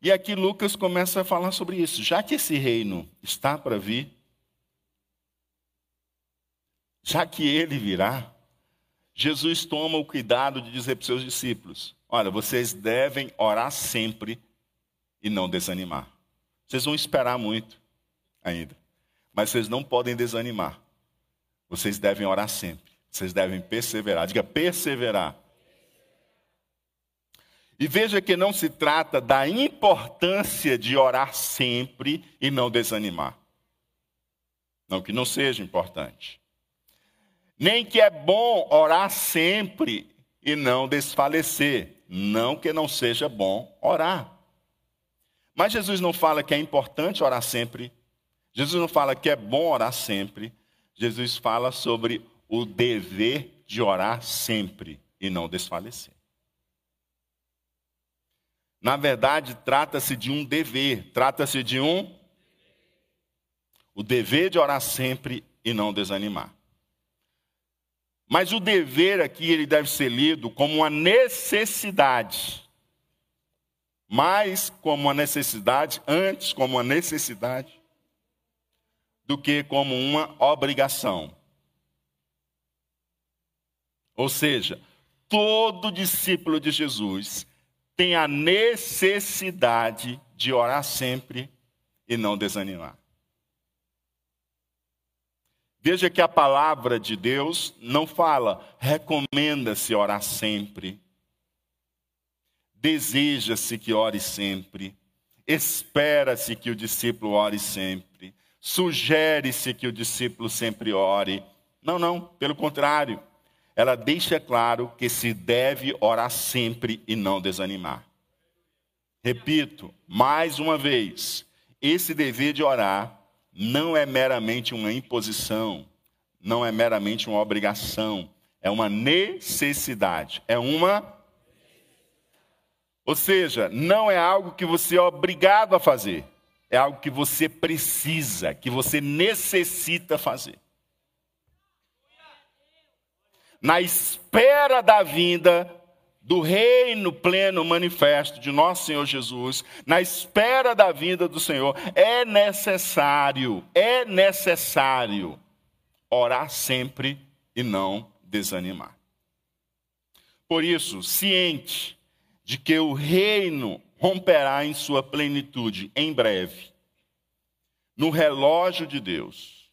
Speaker 9: E aqui Lucas começa a falar sobre isso. Já que esse reino está para vir, já que ele virá, Jesus toma o cuidado de dizer para os seus discípulos: Olha, vocês devem orar sempre e não desanimar. Vocês vão esperar muito ainda. Mas vocês não podem desanimar. Vocês devem orar sempre. Vocês devem perseverar. Diga perseverar. E veja que não se trata da importância de orar sempre e não desanimar. Não que não seja importante. Nem que é bom orar sempre e não desfalecer. Não que não seja bom orar. Mas Jesus não fala que é importante orar sempre. Jesus não fala que é bom orar sempre. Jesus fala sobre o dever de orar sempre e não desfalecer. Na verdade, trata-se de um dever, trata-se de um o dever de orar sempre e não desanimar. Mas o dever aqui ele deve ser lido como uma necessidade mais como uma necessidade, antes como uma necessidade, do que como uma obrigação. Ou seja, todo discípulo de Jesus tem a necessidade de orar sempre e não desanimar. Veja que a palavra de Deus não fala, recomenda-se orar sempre Deseja-se que ore sempre, espera-se que o discípulo ore sempre, sugere-se que o discípulo sempre ore. Não, não, pelo contrário, ela deixa claro que se deve orar sempre e não desanimar. Repito, mais uma vez, esse dever de orar não é meramente uma imposição, não é meramente uma obrigação, é uma necessidade, é uma ou seja, não é algo que você é obrigado a fazer, é algo que você precisa, que você necessita fazer. Na espera da vinda do reino pleno manifesto de nosso Senhor Jesus, na espera da vinda do Senhor, é necessário, é necessário orar sempre e não desanimar. Por isso, ciente de que o reino romperá em sua plenitude em breve, no relógio de Deus.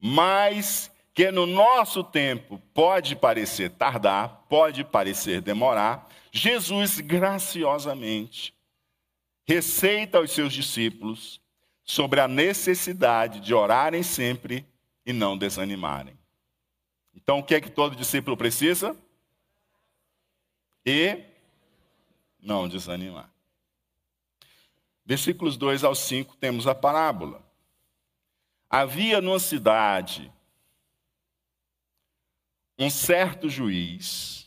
Speaker 9: Mas que no nosso tempo pode parecer tardar, pode parecer demorar, Jesus graciosamente receita aos seus discípulos sobre a necessidade de orarem sempre e não desanimarem. Então, o que é que todo discípulo precisa? E não desanimar. Versículos 2 ao 5 temos a parábola. Havia numa cidade um certo juiz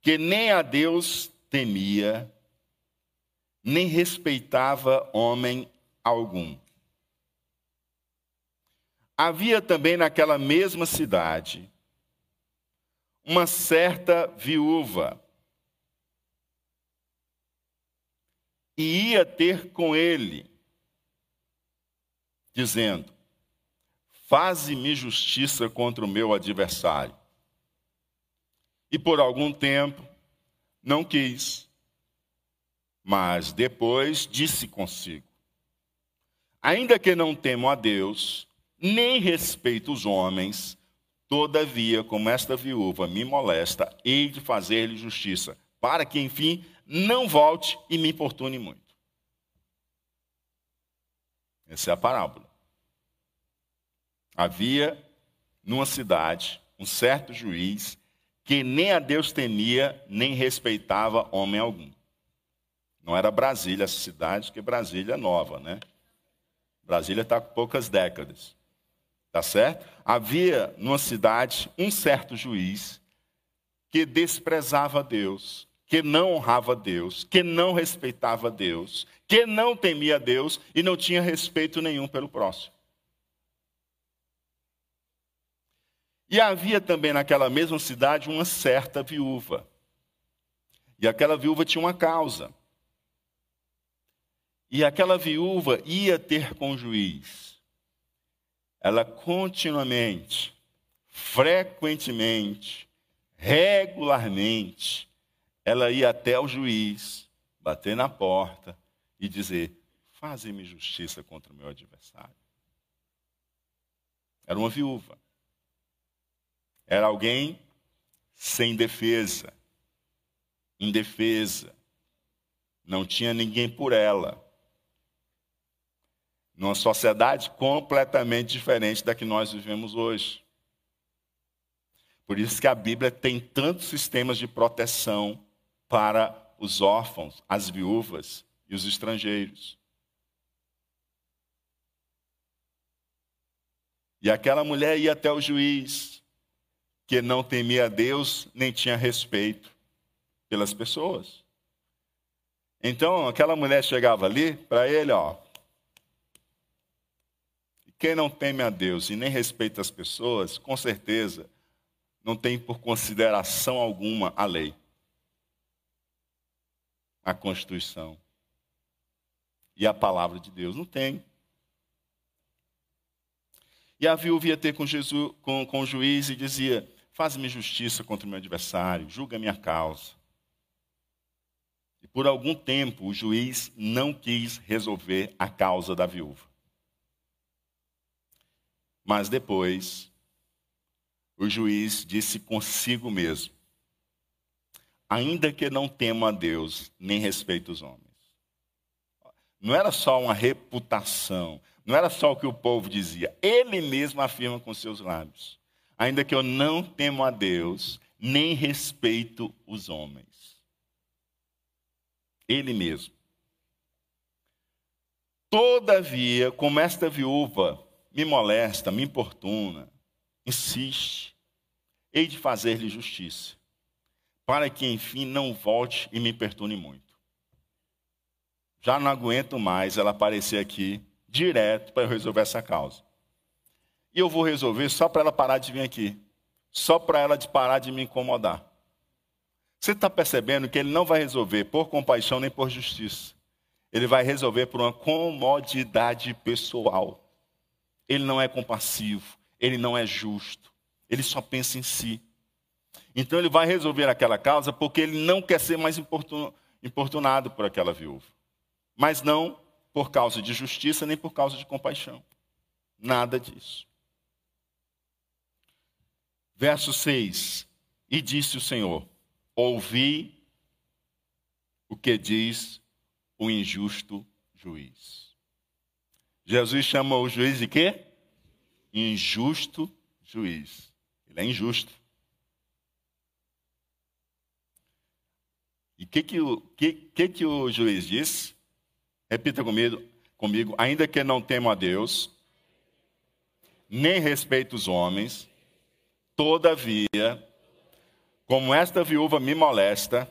Speaker 9: que nem a Deus temia, nem respeitava homem algum. Havia também naquela mesma cidade uma certa viúva e ia ter com ele, dizendo: Faze-me justiça contra o meu adversário. E por algum tempo não quis, mas depois disse consigo: Ainda que não temo a Deus, nem respeito os homens, todavia, como esta viúva me molesta, hei de fazer-lhe justiça, para que, enfim, não volte e me importune muito. Essa é a parábola. Havia numa cidade um certo juiz que nem a Deus temia, nem respeitava homem algum. Não era Brasília essa cidade, porque Brasília é nova, né? Brasília está com poucas décadas. Tá certo? Havia numa cidade um certo juiz que desprezava Deus, que não honrava Deus, que não respeitava Deus, que não temia Deus e não tinha respeito nenhum pelo próximo. E havia também naquela mesma cidade uma certa viúva. E aquela viúva tinha uma causa. E aquela viúva ia ter com o juiz. Ela continuamente, frequentemente, regularmente, ela ia até o juiz, bater na porta e dizer: Faze-me justiça contra o meu adversário. Era uma viúva. Era alguém sem defesa, indefesa. Não tinha ninguém por ela. Numa sociedade completamente diferente da que nós vivemos hoje. Por isso que a Bíblia tem tantos sistemas de proteção para os órfãos, as viúvas e os estrangeiros. E aquela mulher ia até o juiz, que não temia Deus nem tinha respeito pelas pessoas. Então, aquela mulher chegava ali para ele, ó. Quem não teme a Deus e nem respeita as pessoas, com certeza não tem por consideração alguma a lei, a Constituição e a palavra de Deus. Não tem. E a viúva ia ter com, Jesus, com, com o juiz e dizia: Faz-me justiça contra o meu adversário, julga minha causa. E por algum tempo o juiz não quis resolver a causa da viúva. Mas depois, o juiz disse consigo mesmo: ainda que não tema a Deus, nem respeite os homens. Não era só uma reputação, não era só o que o povo dizia, ele mesmo afirma com seus lábios ainda que eu não temo a Deus, nem respeito os homens. Ele mesmo. Todavia, como esta viúva me molesta, me importuna, insiste, hei de fazer-lhe justiça, para que enfim não volte e me perturbe muito. Já não aguento mais ela aparecer aqui direto para eu resolver essa causa. E eu vou resolver só para ela parar de vir aqui. Só para ela de parar de me incomodar. Você está percebendo que ele não vai resolver por compaixão nem por justiça. Ele vai resolver por uma comodidade pessoal. Ele não é compassivo, ele não é justo, ele só pensa em si. Então ele vai resolver aquela causa porque ele não quer ser mais importunado por aquela viúva. Mas não por causa de justiça nem por causa de compaixão. Nada disso. Verso 6: E disse o Senhor: Ouvi o que diz o injusto juiz. Jesus chama o juiz de quê? Injusto juiz. Ele é injusto. E que, que, o, que, que, que o juiz disse? Repita comigo, comigo, ainda que não temo a Deus, nem respeito os homens, Todavia, como esta viúva me molesta,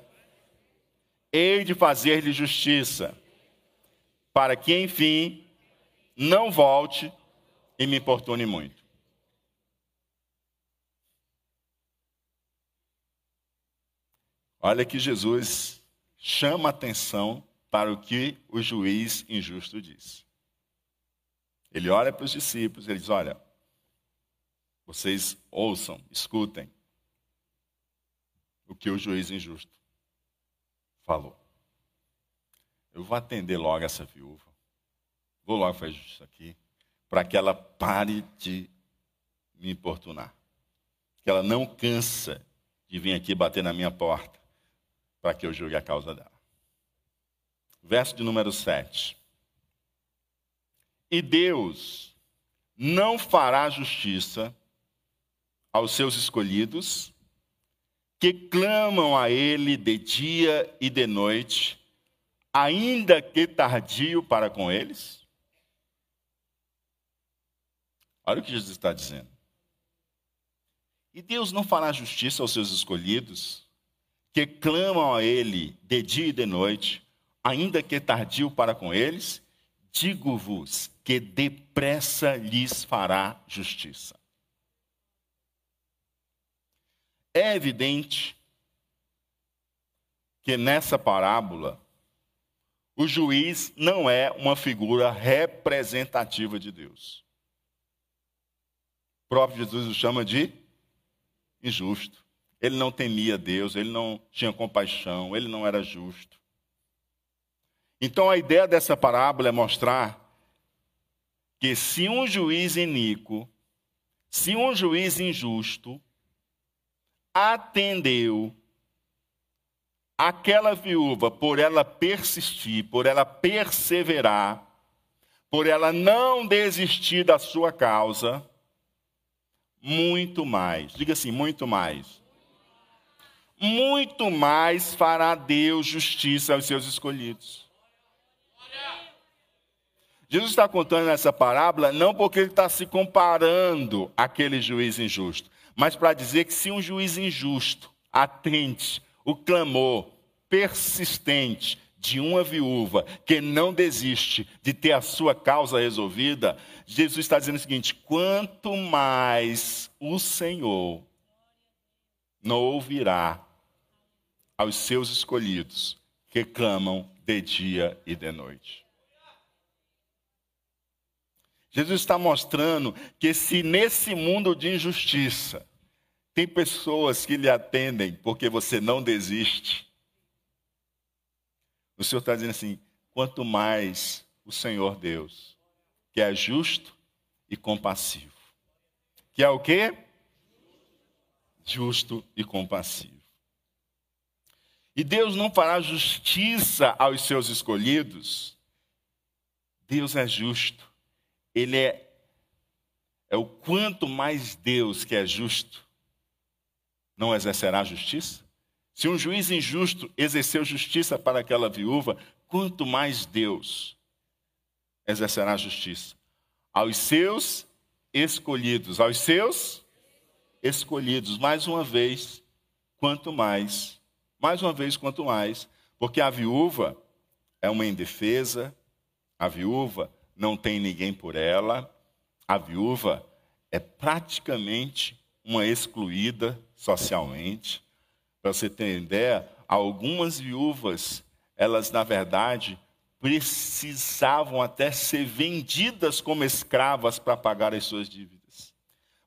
Speaker 9: hei de fazer-lhe justiça, para que, enfim, não volte e me importune muito. Olha que Jesus chama atenção para o que o juiz injusto diz. Ele olha para os discípulos, ele diz: Olha, vocês ouçam, escutem o que o juiz injusto falou. Eu vou atender logo essa viúva. Vou logo fazer isso aqui, para que ela pare de me importunar. Que ela não cansa de vir aqui bater na minha porta para que eu julgue a causa dela. Verso de número 7. E Deus não fará justiça aos seus escolhidos, que clamam a Ele de dia e de noite, ainda que tardio para com eles? Olha o que Jesus está dizendo. E Deus não fará justiça aos seus escolhidos, que clamam a Ele de dia e de noite, ainda que tardio para com eles? Digo-vos que depressa lhes fará justiça. É evidente que nessa parábola, o juiz não é uma figura representativa de Deus. O próprio Jesus o chama de injusto. Ele não temia Deus, ele não tinha compaixão, ele não era justo. Então a ideia dessa parábola é mostrar que se um juiz iníquo, se um juiz injusto atendeu aquela viúva por ela persistir, por ela perseverar, por ela não desistir da sua causa, muito mais, diga assim, muito mais. Muito mais fará Deus justiça aos seus escolhidos. Jesus está contando essa parábola não porque ele está se comparando àquele juiz injusto, mas para dizer que se um juiz injusto atende o clamor persistente de uma viúva que não desiste de ter a sua causa resolvida, Jesus está dizendo o seguinte: quanto mais o Senhor não ouvirá aos seus escolhidos que clamam de dia e de noite. Jesus está mostrando que se nesse mundo de injustiça tem pessoas que lhe atendem porque você não desiste, o Senhor está dizendo assim: quanto mais o Senhor Deus, que é justo e compassivo, que é o quê? Justo e compassivo. E Deus não fará justiça aos seus escolhidos. Deus é justo ele é, é o quanto mais Deus, que é justo, não exercerá justiça? Se um juiz injusto exerceu justiça para aquela viúva, quanto mais Deus exercerá justiça aos seus escolhidos, aos seus escolhidos, mais uma vez, quanto mais, mais uma vez, quanto mais, porque a viúva é uma indefesa, a viúva não tem ninguém por ela. A viúva é praticamente uma excluída socialmente. Para você ter ideia, algumas viúvas, elas na verdade precisavam até ser vendidas como escravas para pagar as suas dívidas,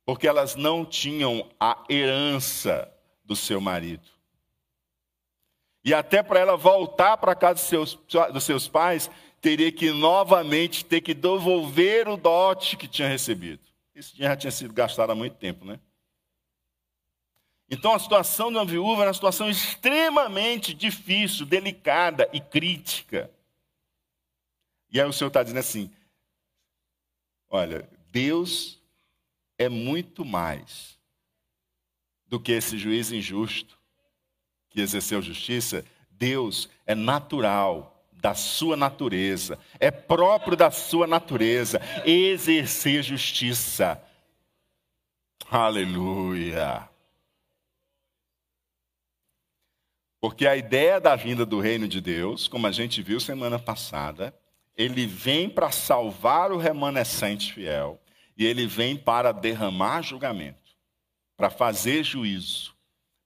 Speaker 9: porque elas não tinham a herança do seu marido. E até para ela voltar para casa dos seus, dos seus pais, teria que novamente ter que devolver o dote que tinha recebido. Esse dinheiro já tinha sido gastado há muito tempo, né? Então a situação de uma viúva era uma situação extremamente difícil, delicada e crítica. E aí o Senhor está dizendo assim: olha, Deus é muito mais do que esse juiz injusto que exerceu justiça. Deus é natural da sua natureza, é próprio da sua natureza exercer justiça. Aleluia. Porque a ideia da vinda do reino de Deus, como a gente viu semana passada, ele vem para salvar o remanescente fiel e ele vem para derramar julgamento, para fazer juízo,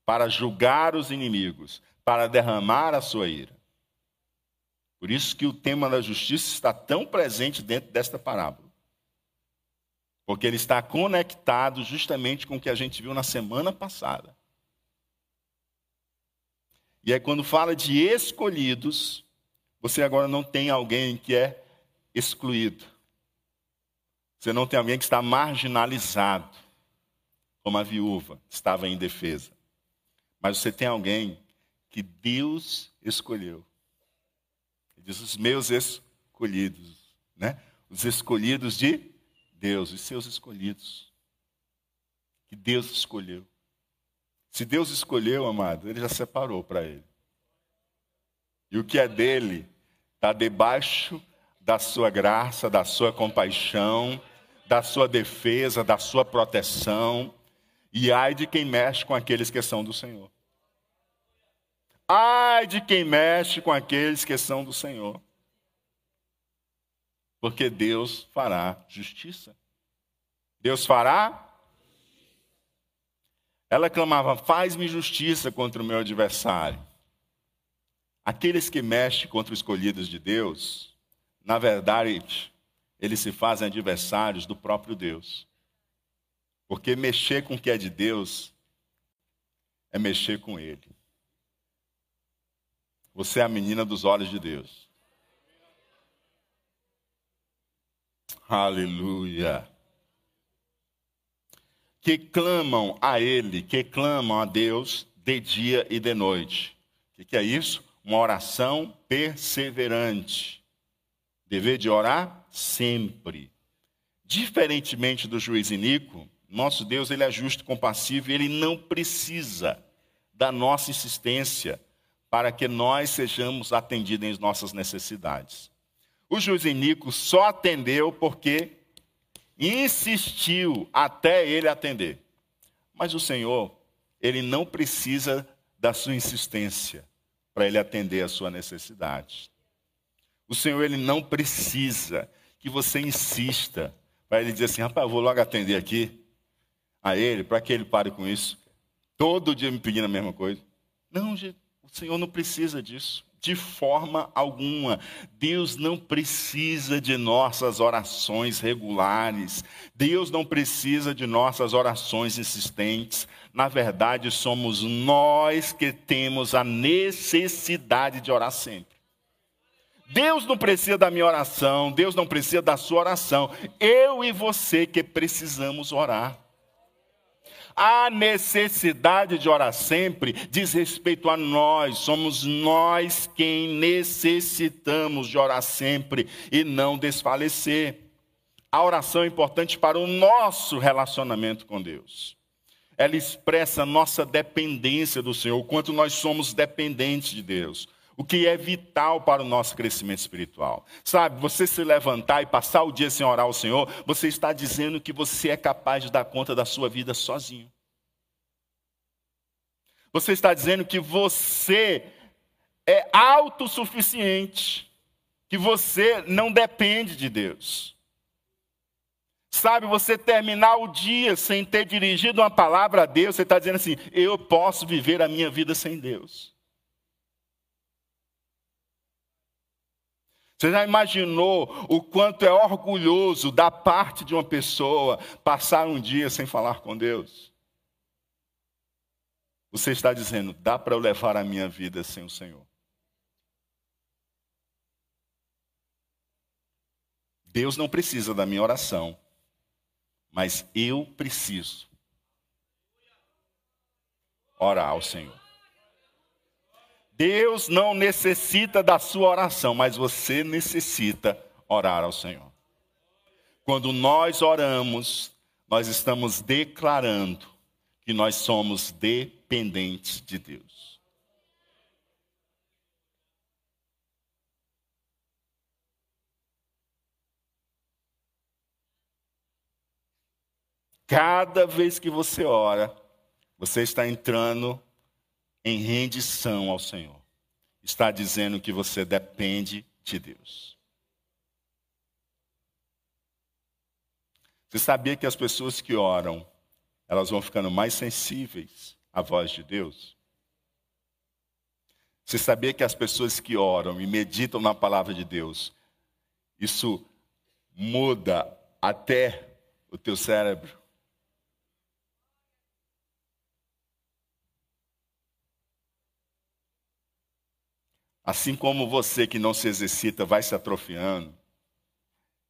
Speaker 9: para julgar os inimigos, para derramar a sua ira. Por isso que o tema da justiça está tão presente dentro desta parábola. Porque ele está conectado justamente com o que a gente viu na semana passada. E aí, quando fala de escolhidos, você agora não tem alguém que é excluído. Você não tem alguém que está marginalizado, como a viúva estava em defesa. Mas você tem alguém que Deus escolheu diz os meus escolhidos, né? Os escolhidos de Deus, os seus escolhidos. Que Deus escolheu. Se Deus escolheu, amado, ele já separou para ele. E o que é dele está debaixo da sua graça, da sua compaixão, da sua defesa, da sua proteção. E ai de quem mexe com aqueles que são do Senhor. Ai de quem mexe com aqueles que são do Senhor. Porque Deus fará justiça. Deus fará. Ela clamava: Faz-me justiça contra o meu adversário. Aqueles que mexem contra os escolhidos de Deus, na verdade, eles se fazem adversários do próprio Deus. Porque mexer com o que é de Deus é mexer com Ele. Você é a menina dos olhos de Deus. Aleluia. Que clamam a Ele, que clamam a Deus de dia e de noite. O que, que é isso? Uma oração perseverante. Dever de orar sempre. Diferentemente do juiz iníquo, nosso Deus ele é justo e compassivo e ele não precisa da nossa insistência para que nós sejamos atendidos em nossas necessidades. O juiz Inico só atendeu porque insistiu até ele atender. Mas o Senhor, ele não precisa da sua insistência para ele atender a sua necessidade. O Senhor, ele não precisa que você insista para ele dizer assim: rapaz, eu vou logo atender aqui a ele, para que ele pare com isso. Todo dia me pedindo a mesma coisa. Não, gente. O Senhor não precisa disso, de forma alguma. Deus não precisa de nossas orações regulares. Deus não precisa de nossas orações insistentes. Na verdade, somos nós que temos a necessidade de orar sempre. Deus não precisa da minha oração, Deus não precisa da sua oração. Eu e você que precisamos orar. A necessidade de orar sempre diz respeito a nós, somos nós quem necessitamos de orar sempre e não desfalecer. A oração é importante para o nosso relacionamento com Deus. Ela expressa nossa dependência do Senhor, o quanto nós somos dependentes de Deus o que é vital para o nosso crescimento espiritual. Sabe, você se levantar e passar o dia sem orar ao Senhor, você está dizendo que você é capaz de dar conta da sua vida sozinho. Você está dizendo que você é autossuficiente, que você não depende de Deus. Sabe, você terminar o dia sem ter dirigido uma palavra a Deus, você está dizendo assim: eu posso viver a minha vida sem Deus. Você já imaginou o quanto é orgulhoso da parte de uma pessoa passar um dia sem falar com Deus? Você está dizendo, dá para eu levar a minha vida sem o Senhor? Deus não precisa da minha oração, mas eu preciso orar ao Senhor. Deus não necessita da sua oração, mas você necessita orar ao Senhor. Quando nós oramos, nós estamos declarando que nós somos dependentes de Deus. Cada vez que você ora, você está entrando em rendição ao Senhor. Está dizendo que você depende de Deus. Você sabia que as pessoas que oram, elas vão ficando mais sensíveis à voz de Deus? Você sabia que as pessoas que oram e meditam na palavra de Deus, isso muda até o teu cérebro? Assim como você que não se exercita vai se atrofiando,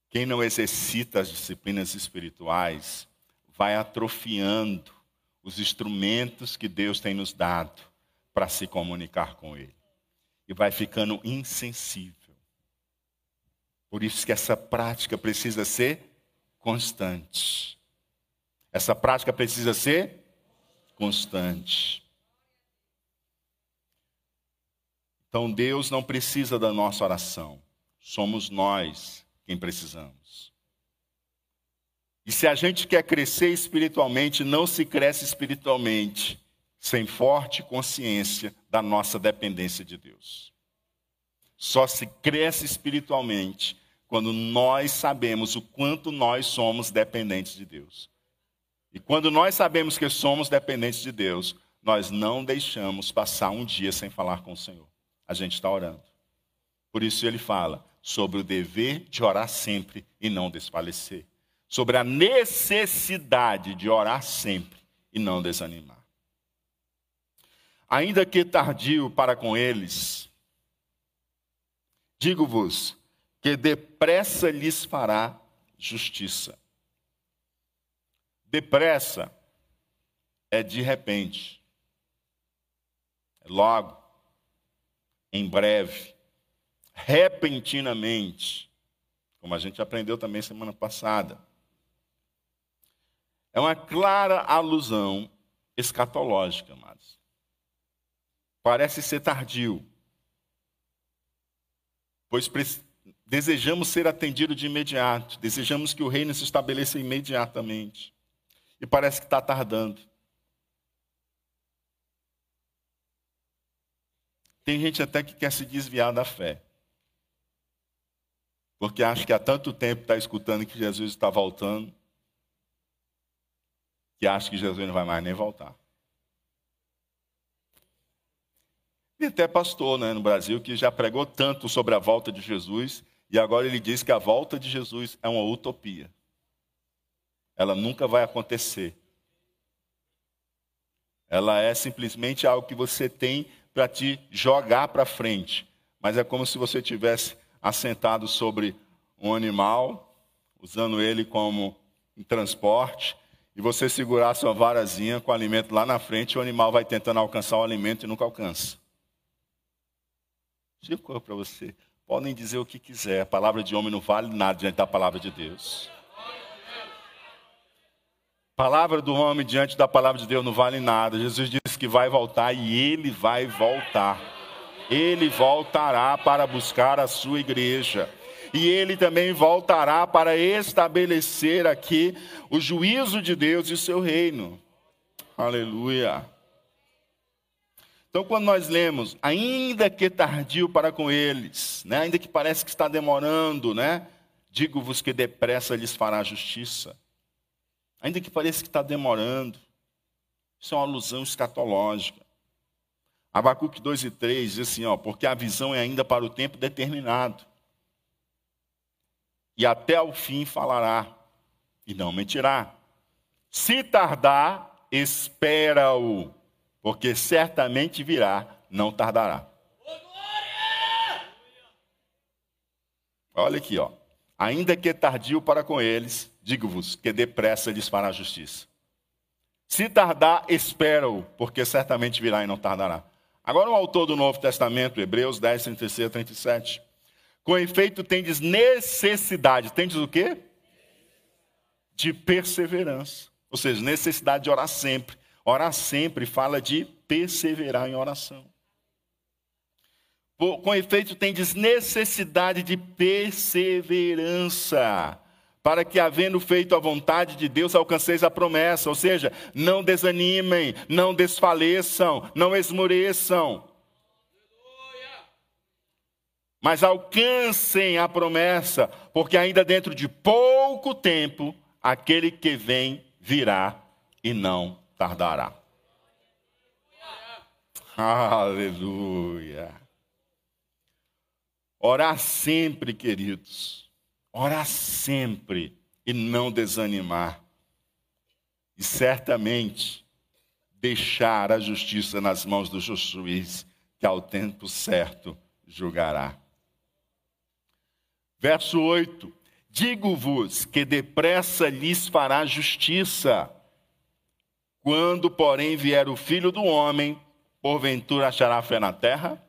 Speaker 9: quem não exercita as disciplinas espirituais vai atrofiando os instrumentos que Deus tem nos dado para se comunicar com Ele. E vai ficando insensível. Por isso que essa prática precisa ser constante. Essa prática precisa ser constante. Então Deus não precisa da nossa oração, somos nós quem precisamos. E se a gente quer crescer espiritualmente, não se cresce espiritualmente sem forte consciência da nossa dependência de Deus. Só se cresce espiritualmente quando nós sabemos o quanto nós somos dependentes de Deus. E quando nós sabemos que somos dependentes de Deus, nós não deixamos passar um dia sem falar com o Senhor. A gente está orando. Por isso ele fala sobre o dever de orar sempre e não desfalecer. Sobre a necessidade de orar sempre e não desanimar. Ainda que tardio para com eles, digo-vos que depressa lhes fará justiça. Depressa é de repente, é logo, em breve, repentinamente, como a gente aprendeu também semana passada. É uma clara alusão escatológica, amados. Parece ser tardio, pois desejamos ser atendidos de imediato, desejamos que o reino se estabeleça imediatamente. E parece que está tardando. Tem gente até que quer se desviar da fé. Porque acha que há tanto tempo está escutando que Jesus está voltando, que acha que Jesus não vai mais nem voltar. E até pastor né, no Brasil que já pregou tanto sobre a volta de Jesus, e agora ele diz que a volta de Jesus é uma utopia. Ela nunca vai acontecer. Ela é simplesmente algo que você tem para te jogar para frente. Mas é como se você tivesse assentado sobre um animal, usando ele como um transporte, e você segurar sua varazinha com o alimento lá na frente, o animal vai tentando alcançar o alimento e nunca alcança. Digo para você, podem dizer o que quiser, a palavra de homem não vale nada diante da palavra de Deus. Palavra do homem diante da palavra de Deus não vale nada. Jesus disse que vai voltar e ele vai voltar. Ele voltará para buscar a sua igreja. E ele também voltará para estabelecer aqui o juízo de Deus e o seu reino. Aleluia. Então, quando nós lemos, ainda que tardio para com eles, né? ainda que parece que está demorando, né? digo-vos que depressa lhes fará justiça. Ainda que pareça que está demorando. Isso é uma alusão escatológica. Abacuque 2 e 3 diz assim, ó, porque a visão é ainda para o tempo determinado. E até o fim falará, e não mentirá. Se tardar, espera-o, porque certamente virá, não tardará. Olha aqui, ó. Ainda que tardio para com eles, digo-vos que depressa lhes fará justiça. Se tardar, espera-o, porque certamente virá e não tardará. Agora o autor do Novo Testamento, Hebreus 10, 36 37. Com efeito, tendes necessidade. Tendes o quê? De perseverança. Ou seja, necessidade de orar sempre. Orar sempre fala de perseverar em oração. Com efeito, tendes necessidade de perseverança para que, havendo feito a vontade de Deus, alcanceis a promessa. Ou seja, não desanimem, não desfaleçam, não esmoreçam. Mas alcancem a promessa, porque ainda dentro de pouco tempo, aquele que vem virá e não tardará. Aleluia. Orar sempre, queridos Orar sempre e não desanimar. E certamente deixar a justiça nas mãos do juiz, que ao tempo certo julgará. Verso 8: Digo-vos que depressa lhes fará justiça. Quando, porém, vier o filho do homem, porventura achará fé na terra?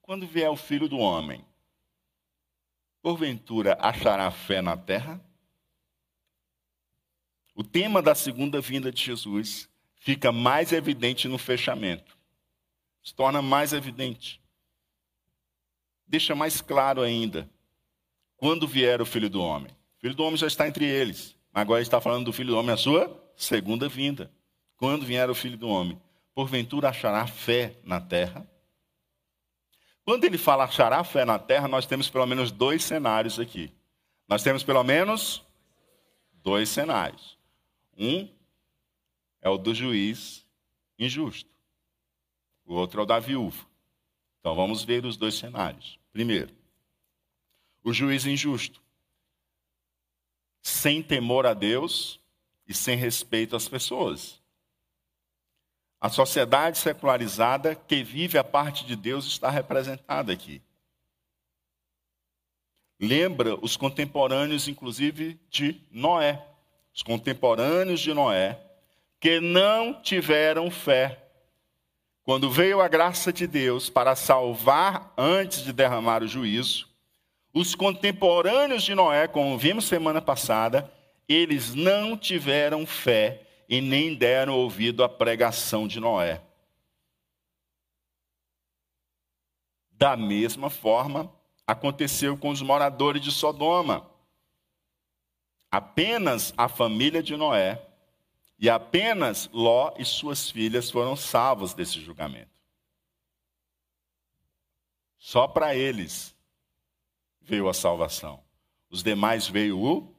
Speaker 9: Quando vier o filho do homem, porventura achará fé na terra? O tema da segunda vinda de Jesus fica mais evidente no fechamento. Se torna mais evidente. Deixa mais claro ainda. Quando vier o filho do homem? O filho do homem já está entre eles. Agora está falando do filho do homem, a sua segunda vinda. Quando vier o filho do homem? Porventura achará fé na terra? Quando ele fala achará fé na terra, nós temos pelo menos dois cenários aqui. Nós temos pelo menos dois cenários. Um é o do juiz injusto, o outro é o da viúva. Então vamos ver os dois cenários. Primeiro, o juiz injusto, sem temor a Deus e sem respeito às pessoas. A sociedade secularizada que vive a parte de Deus está representada aqui. Lembra os contemporâneos, inclusive, de Noé. Os contemporâneos de Noé, que não tiveram fé. Quando veio a graça de Deus para salvar antes de derramar o juízo, os contemporâneos de Noé, como vimos semana passada, eles não tiveram fé e nem deram ouvido à pregação de Noé. Da mesma forma, aconteceu com os moradores de Sodoma. Apenas a família de Noé e apenas Ló e suas filhas foram salvos desse julgamento. Só para eles veio a salvação. Os demais veio o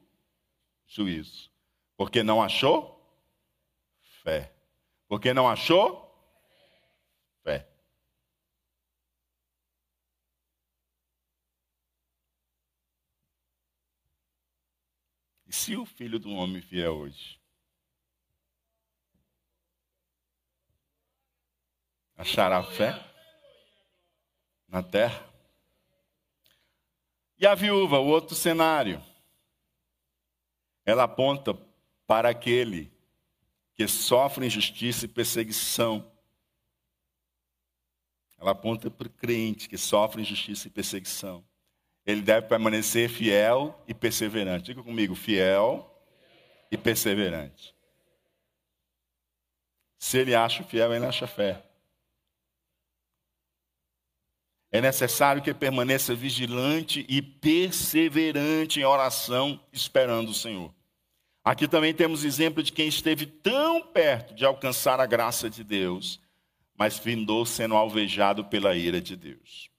Speaker 9: juízo. Porque não achou Fé. Porque não achou? Fé. E se o filho do homem vier hoje? Achará fé na terra? E a viúva, o outro cenário, ela aponta para aquele que sofre injustiça e perseguição. Ela aponta para o crente que sofre injustiça e perseguição. Ele deve permanecer fiel e perseverante. Diga comigo, fiel e perseverante. Se ele acha fiel, ele acha fé. É necessário que permaneça vigilante e perseverante em oração, esperando o Senhor. Aqui também temos exemplo de quem esteve tão perto de alcançar a graça de Deus, mas findou sendo alvejado pela ira de Deus.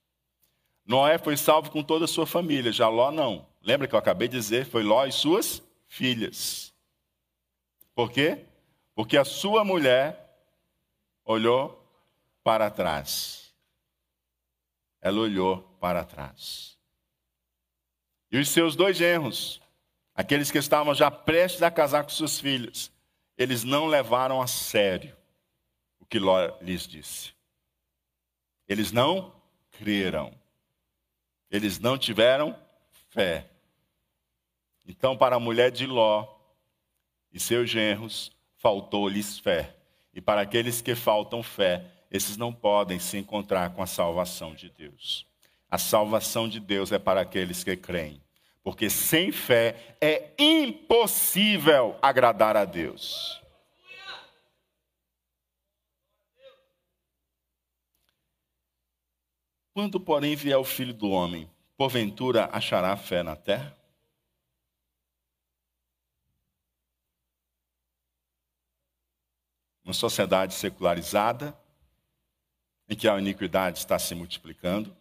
Speaker 9: Noé foi salvo com toda a sua família, já Ló não. Lembra que eu acabei de dizer? Foi Ló e suas filhas. Por quê? Porque a sua mulher olhou para trás. Ela olhou para trás. E os seus dois genros, Aqueles que estavam já prestes a casar com seus filhos, eles não levaram a sério o que Ló lhes disse. Eles não creram. Eles não tiveram fé. Então, para a mulher de Ló e seus genros, faltou-lhes fé. E para aqueles que faltam fé, esses não podem se encontrar com a salvação de Deus. A salvação de Deus é para aqueles que creem. Porque sem fé é impossível agradar a Deus. Quando, porém, vier o filho do homem, porventura achará fé na terra? Uma sociedade secularizada, em que a iniquidade está se multiplicando,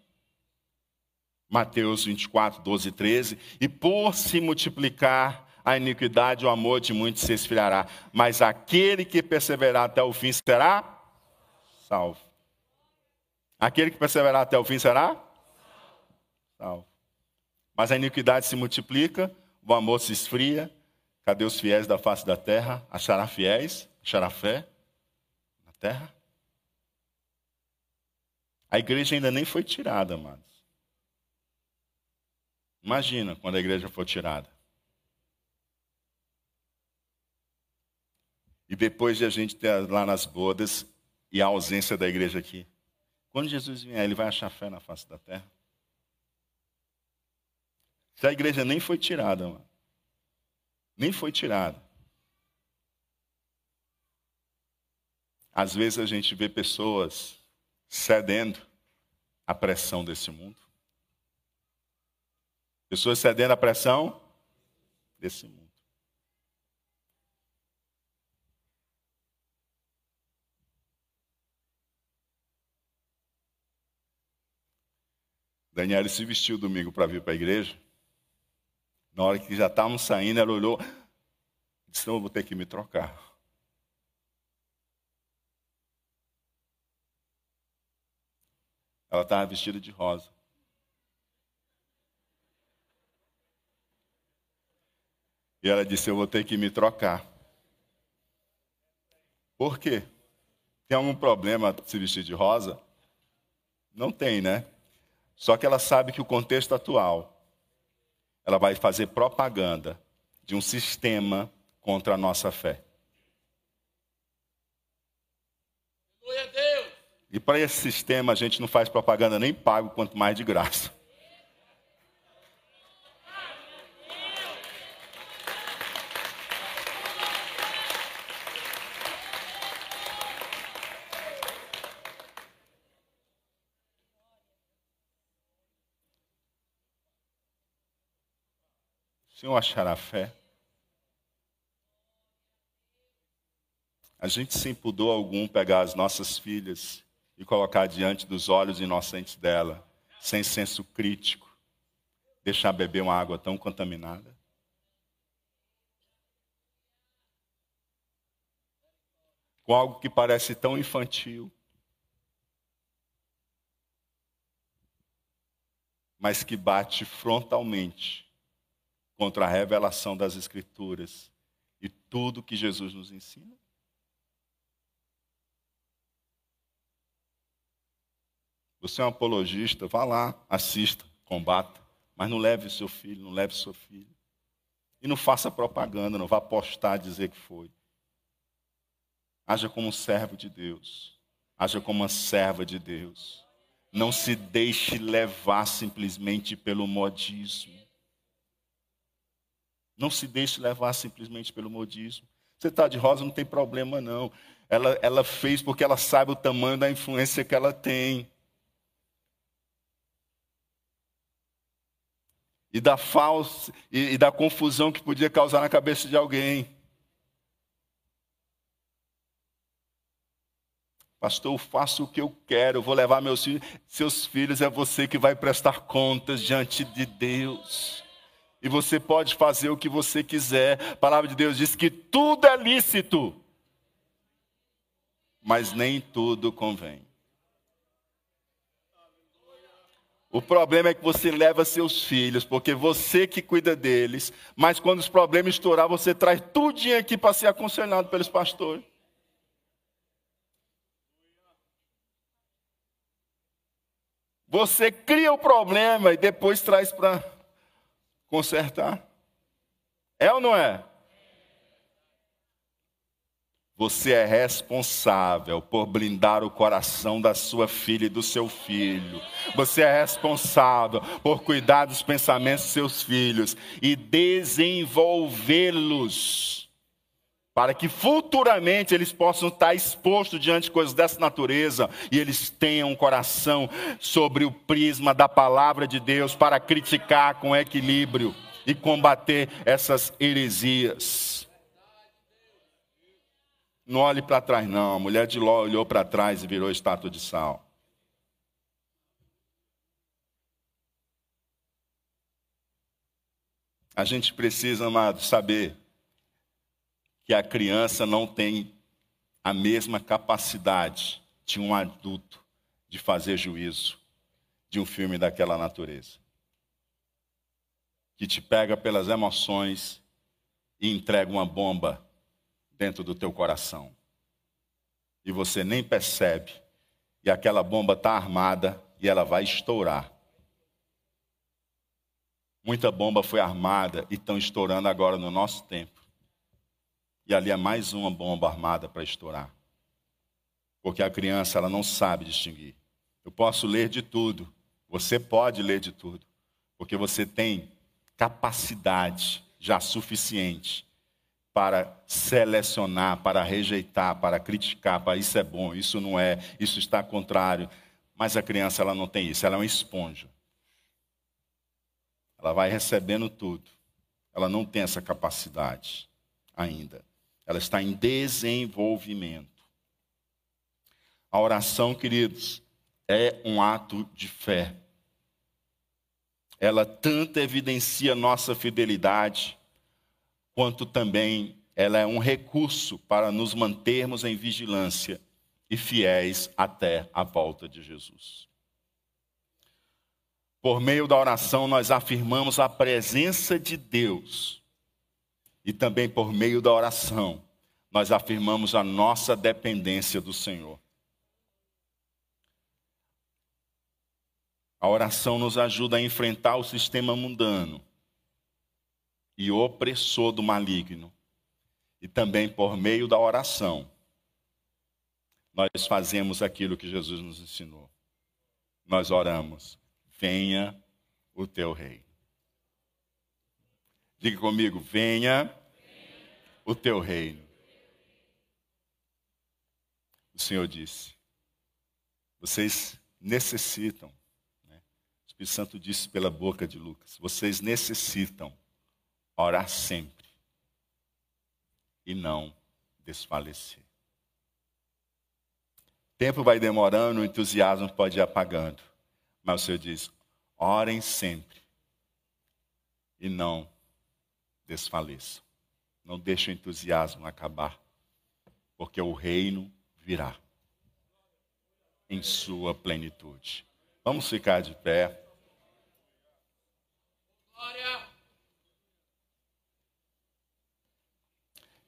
Speaker 9: Mateus 24, 12 e 13. E por se multiplicar a iniquidade, o amor de muitos se esfriará. Mas aquele que perseverar até o fim será salvo. Aquele que perseverar até o fim será salvo. Mas a iniquidade se multiplica, o amor se esfria. Cadê os fiéis da face da terra? Achará fiéis? Achará fé na terra? A igreja ainda nem foi tirada, amados. Imagina quando a igreja for tirada. E depois de a gente ter lá nas bodas e a ausência da igreja aqui. Quando Jesus vier, ele vai achar fé na face da terra? Se a igreja nem foi tirada, mano. Nem foi tirada. Às vezes a gente vê pessoas cedendo à pressão desse mundo. Pessoas cedendo à pressão desse mundo. Daniela se vestiu domingo para vir para a igreja. Na hora que já estávamos saindo, ela olhou, disse: Não, eu vou ter que me trocar. Ela estava vestida de rosa. E ela disse: Eu vou ter que me trocar. Por quê? Tem algum problema se vestir de rosa? Não tem, né? Só que ela sabe que o contexto atual, ela vai fazer propaganda de um sistema contra a nossa fé. E para esse sistema a gente não faz propaganda nem pago, quanto mais de graça. O Senhor achará fé? A gente sem pudor algum pegar as nossas filhas e colocar diante dos olhos inocentes dela, sem senso crítico, deixar beber uma água tão contaminada? Com algo que parece tão infantil, mas que bate frontalmente contra a revelação das Escrituras e tudo que Jesus nos ensina? Você é um apologista, vá lá, assista, combata, mas não leve seu filho, não leve sua filha. E não faça propaganda, não vá postar dizer que foi. Haja como um servo de Deus. Haja como uma serva de Deus. Não se deixe levar simplesmente pelo modismo. Não se deixe levar simplesmente pelo modismo. Você está de rosa, não tem problema não. Ela, ela fez porque ela sabe o tamanho da influência que ela tem. E da falsa e, e da confusão que podia causar na cabeça de alguém. Pastor, eu faço o que eu quero, eu vou levar meus filhos. Seus filhos é você que vai prestar contas diante de Deus e você pode fazer o que você quiser. A palavra de Deus diz que tudo é lícito, mas nem tudo convém. O problema é que você leva seus filhos, porque você que cuida deles, mas quando os problemas estourar, você traz tudinho aqui para ser aconselhado pelos pastores. Você cria o problema e depois traz para consertar. É ou não é? Você é responsável por blindar o coração da sua filha e do seu filho. Você é responsável por cuidar dos pensamentos dos seus filhos e desenvolvê-los para que futuramente eles possam estar expostos diante de coisas dessa natureza e eles tenham um coração sobre o prisma da palavra de Deus para criticar com equilíbrio e combater essas heresias. Não olhe para trás, não. A mulher de Ló olhou para trás e virou estátua de sal. A gente precisa, amado, saber que a criança não tem a mesma capacidade de um adulto de fazer juízo de um filme daquela natureza. Que te pega pelas emoções e entrega uma bomba dentro do teu coração. E você nem percebe. E aquela bomba está armada e ela vai estourar. Muita bomba foi armada e estão estourando agora no nosso tempo. E ali é mais uma bomba armada para estourar. Porque a criança ela não sabe distinguir. Eu posso ler de tudo, você pode ler de tudo, porque você tem capacidade já suficiente para selecionar, para rejeitar, para criticar, para isso é bom, isso não é, isso está contrário. Mas a criança ela não tem isso, ela é uma esponja. Ela vai recebendo tudo. Ela não tem essa capacidade ainda. Ela está em desenvolvimento. A oração, queridos, é um ato de fé. Ela tanto evidencia nossa fidelidade, quanto também ela é um recurso para nos mantermos em vigilância e fiéis até a volta de Jesus. Por meio da oração, nós afirmamos a presença de Deus. E também por meio da oração, nós afirmamos a nossa dependência do Senhor. A oração nos ajuda a enfrentar o sistema mundano e opressor do maligno. E também por meio da oração, nós fazemos aquilo que Jesus nos ensinou. Nós oramos: venha o teu reino. Diga comigo: venha o teu reino. O Senhor disse: vocês necessitam Espírito Santo disse pela boca de Lucas: vocês necessitam orar sempre e não desfalecer. O tempo vai demorando, o entusiasmo pode ir apagando. Mas o Senhor diz: orem sempre e não desfaleçam. Não deixe o entusiasmo acabar, porque o reino virá em sua plenitude. Vamos ficar de pé.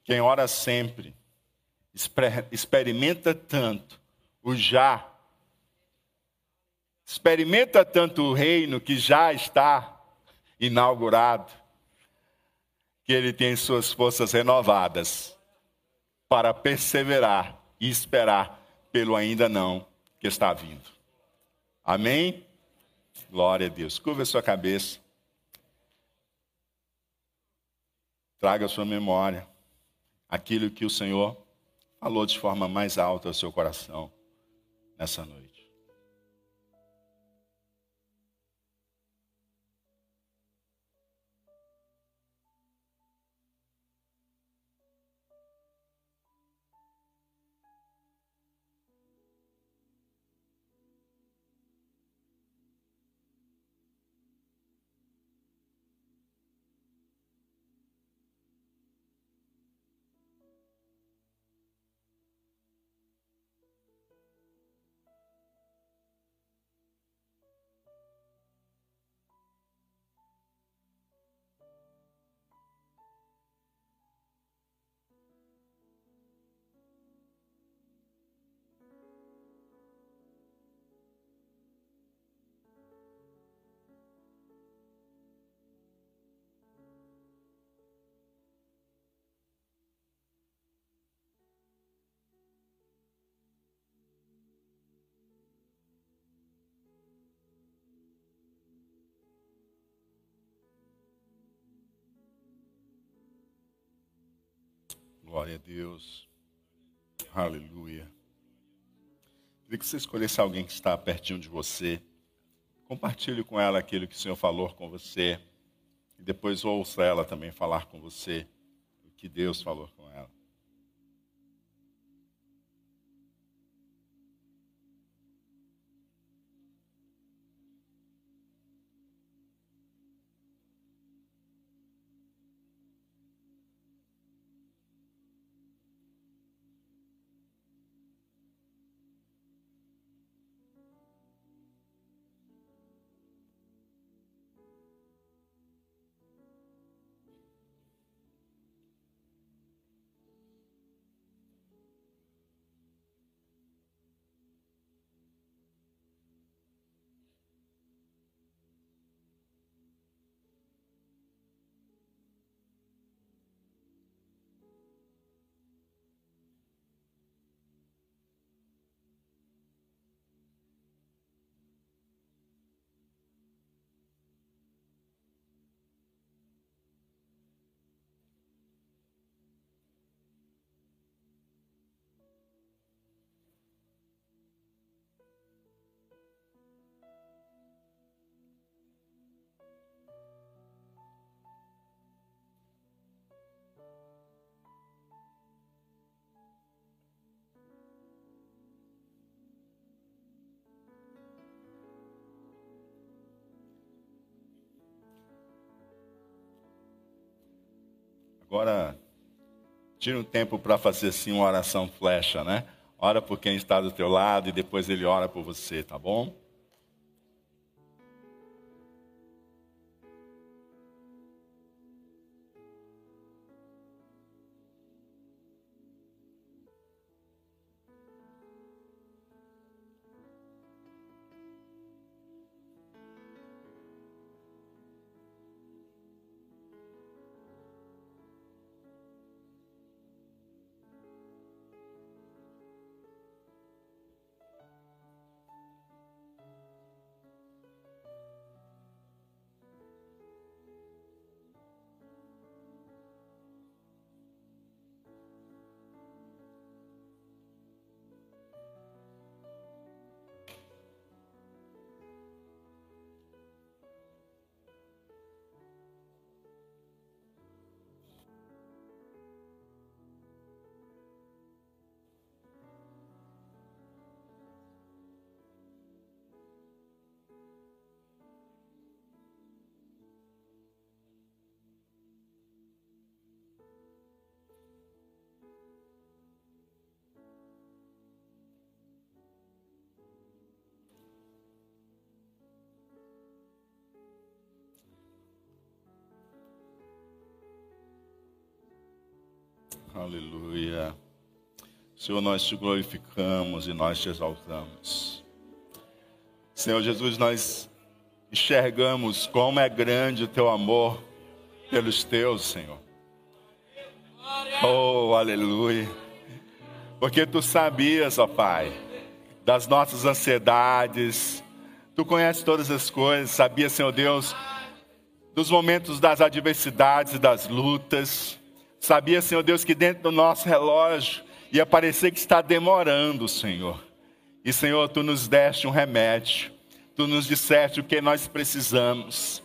Speaker 9: Quem ora sempre, experimenta tanto o já, experimenta tanto o reino que já está inaugurado, que ele tem suas forças renovadas para perseverar e esperar pelo ainda não que está vindo. Amém? Glória a Deus. Curva a sua cabeça. Traga a sua memória aquilo que o Senhor falou de forma mais alta ao seu coração nessa noite. Glória a Deus. Aleluia. Queria que você escolhesse alguém que está pertinho de você. Compartilhe com ela aquilo que o Senhor falou com você. E depois ouça ela também falar com você o que Deus falou com ela. Agora, tira um tempo para fazer assim uma oração flecha, né? Ora por quem está do teu lado e depois ele ora por você, tá bom? Aleluia. Senhor, nós te glorificamos e nós te exaltamos. Senhor Jesus, nós enxergamos como é grande o teu amor pelos teus, Senhor. Oh, aleluia. Porque tu sabias, ó Pai, das nossas ansiedades, tu conheces todas as coisas, sabia, Senhor Deus, dos momentos das adversidades e das lutas. Sabia, Senhor Deus, que dentro do nosso relógio ia parecer que está demorando, Senhor. E, Senhor, tu nos deste um remédio. Tu nos disseste o que nós precisamos.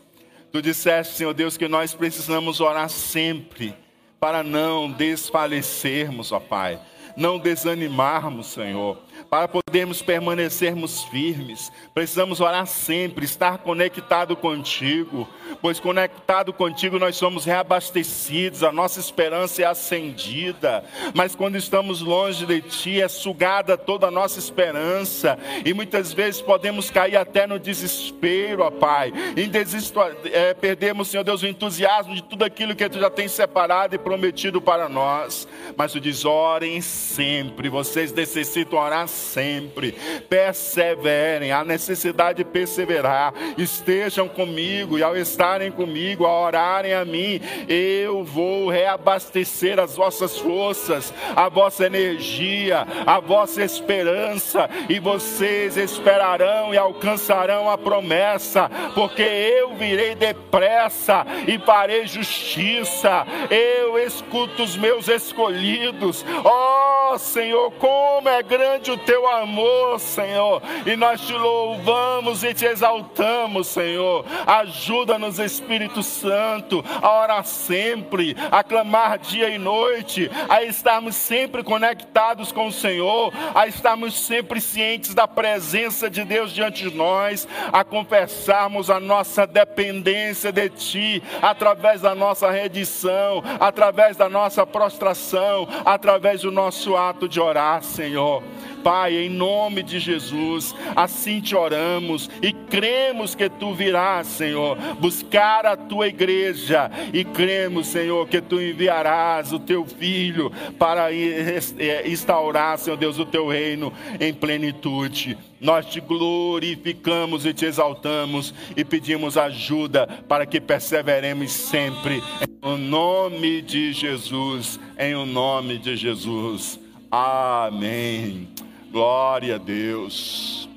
Speaker 9: Tu disseste, Senhor Deus, que nós precisamos orar sempre para não desfalecermos, ó Pai, não desanimarmos, Senhor para podermos permanecermos firmes. Precisamos orar sempre, estar conectado contigo, pois conectado contigo nós somos reabastecidos, a nossa esperança é acendida. Mas quando estamos longe de ti, é sugada toda a nossa esperança, e muitas vezes podemos cair até no desespero, ó Pai, em desisto, é, perdemos, Senhor Deus, o entusiasmo de tudo aquilo que tu já tem separado e prometido para nós. Mas tu diz: orem sempre, vocês necessitam orar sempre. Perseverem, a necessidade de perseverar. Estejam comigo e ao estarem comigo, a orarem a mim, eu vou reabastecer as vossas forças, a vossa energia, a vossa esperança e vocês esperarão e alcançarão a promessa, porque eu virei depressa e farei justiça. Eu escuto os meus escolhidos. Ó Senhor, como é grande o teu amor, Senhor, e nós te louvamos e te exaltamos, Senhor. Ajuda-nos, Espírito Santo, a orar sempre, a clamar dia e noite, a estarmos sempre conectados com o Senhor, a estarmos sempre cientes da presença de Deus diante de nós, a confessarmos a nossa dependência de Ti, através da nossa redição, através da nossa prostração, através do nosso de orar, Senhor. Pai, em nome de Jesus, assim te oramos e cremos que tu virás, Senhor, buscar a tua igreja e cremos, Senhor, que tu enviarás o teu filho para é, instaurar, Senhor Deus, o teu reino em plenitude. Nós te glorificamos e te exaltamos e pedimos ajuda para que perseveremos sempre. Em nome de Jesus, em o nome de Jesus. Amém. Glória a Deus.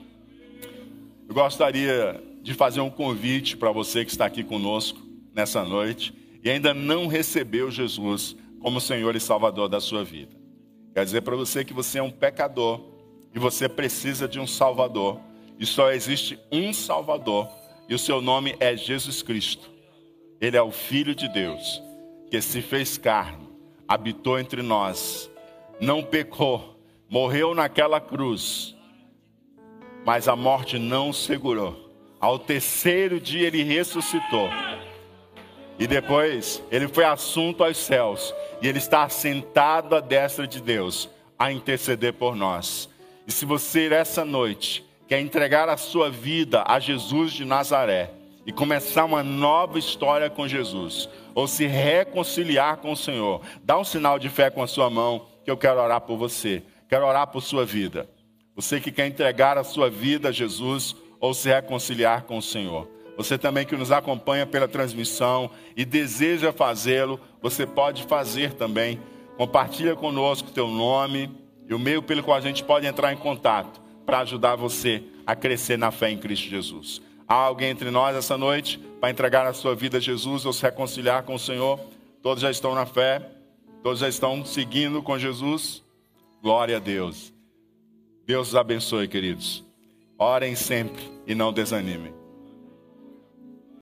Speaker 9: Eu gostaria de fazer um convite para você que está aqui conosco nessa noite e ainda não recebeu Jesus como Senhor e Salvador da sua vida. Quer dizer para você que você é um pecador e você precisa de um Salvador. E só existe um Salvador e o seu nome é Jesus Cristo. Ele é o Filho de Deus que se fez carne, habitou entre nós, não pecou morreu naquela cruz, mas a morte não segurou. Ao terceiro dia ele ressuscitou. E depois ele foi assunto aos céus. E ele está sentado à destra de Deus a interceder por nós. E se você, essa noite, quer entregar a sua vida a Jesus de Nazaré e começar uma nova história com Jesus, ou se reconciliar com o Senhor, dá um sinal de fé com a sua mão, que eu quero orar por você. Quero orar por sua vida. Você que quer entregar a sua vida a Jesus ou se reconciliar com o Senhor. Você também que nos acompanha pela transmissão e deseja fazê-lo, você pode fazer também. Compartilha conosco o teu nome e o meio pelo qual a gente pode entrar em contato para ajudar você a crescer na fé em Cristo Jesus. Há alguém entre nós essa noite para entregar a sua vida a Jesus ou se reconciliar com o Senhor? Todos já estão na fé? Todos já estão seguindo com Jesus? Glória a Deus. Deus os abençoe, queridos. Orem sempre e não desanimem.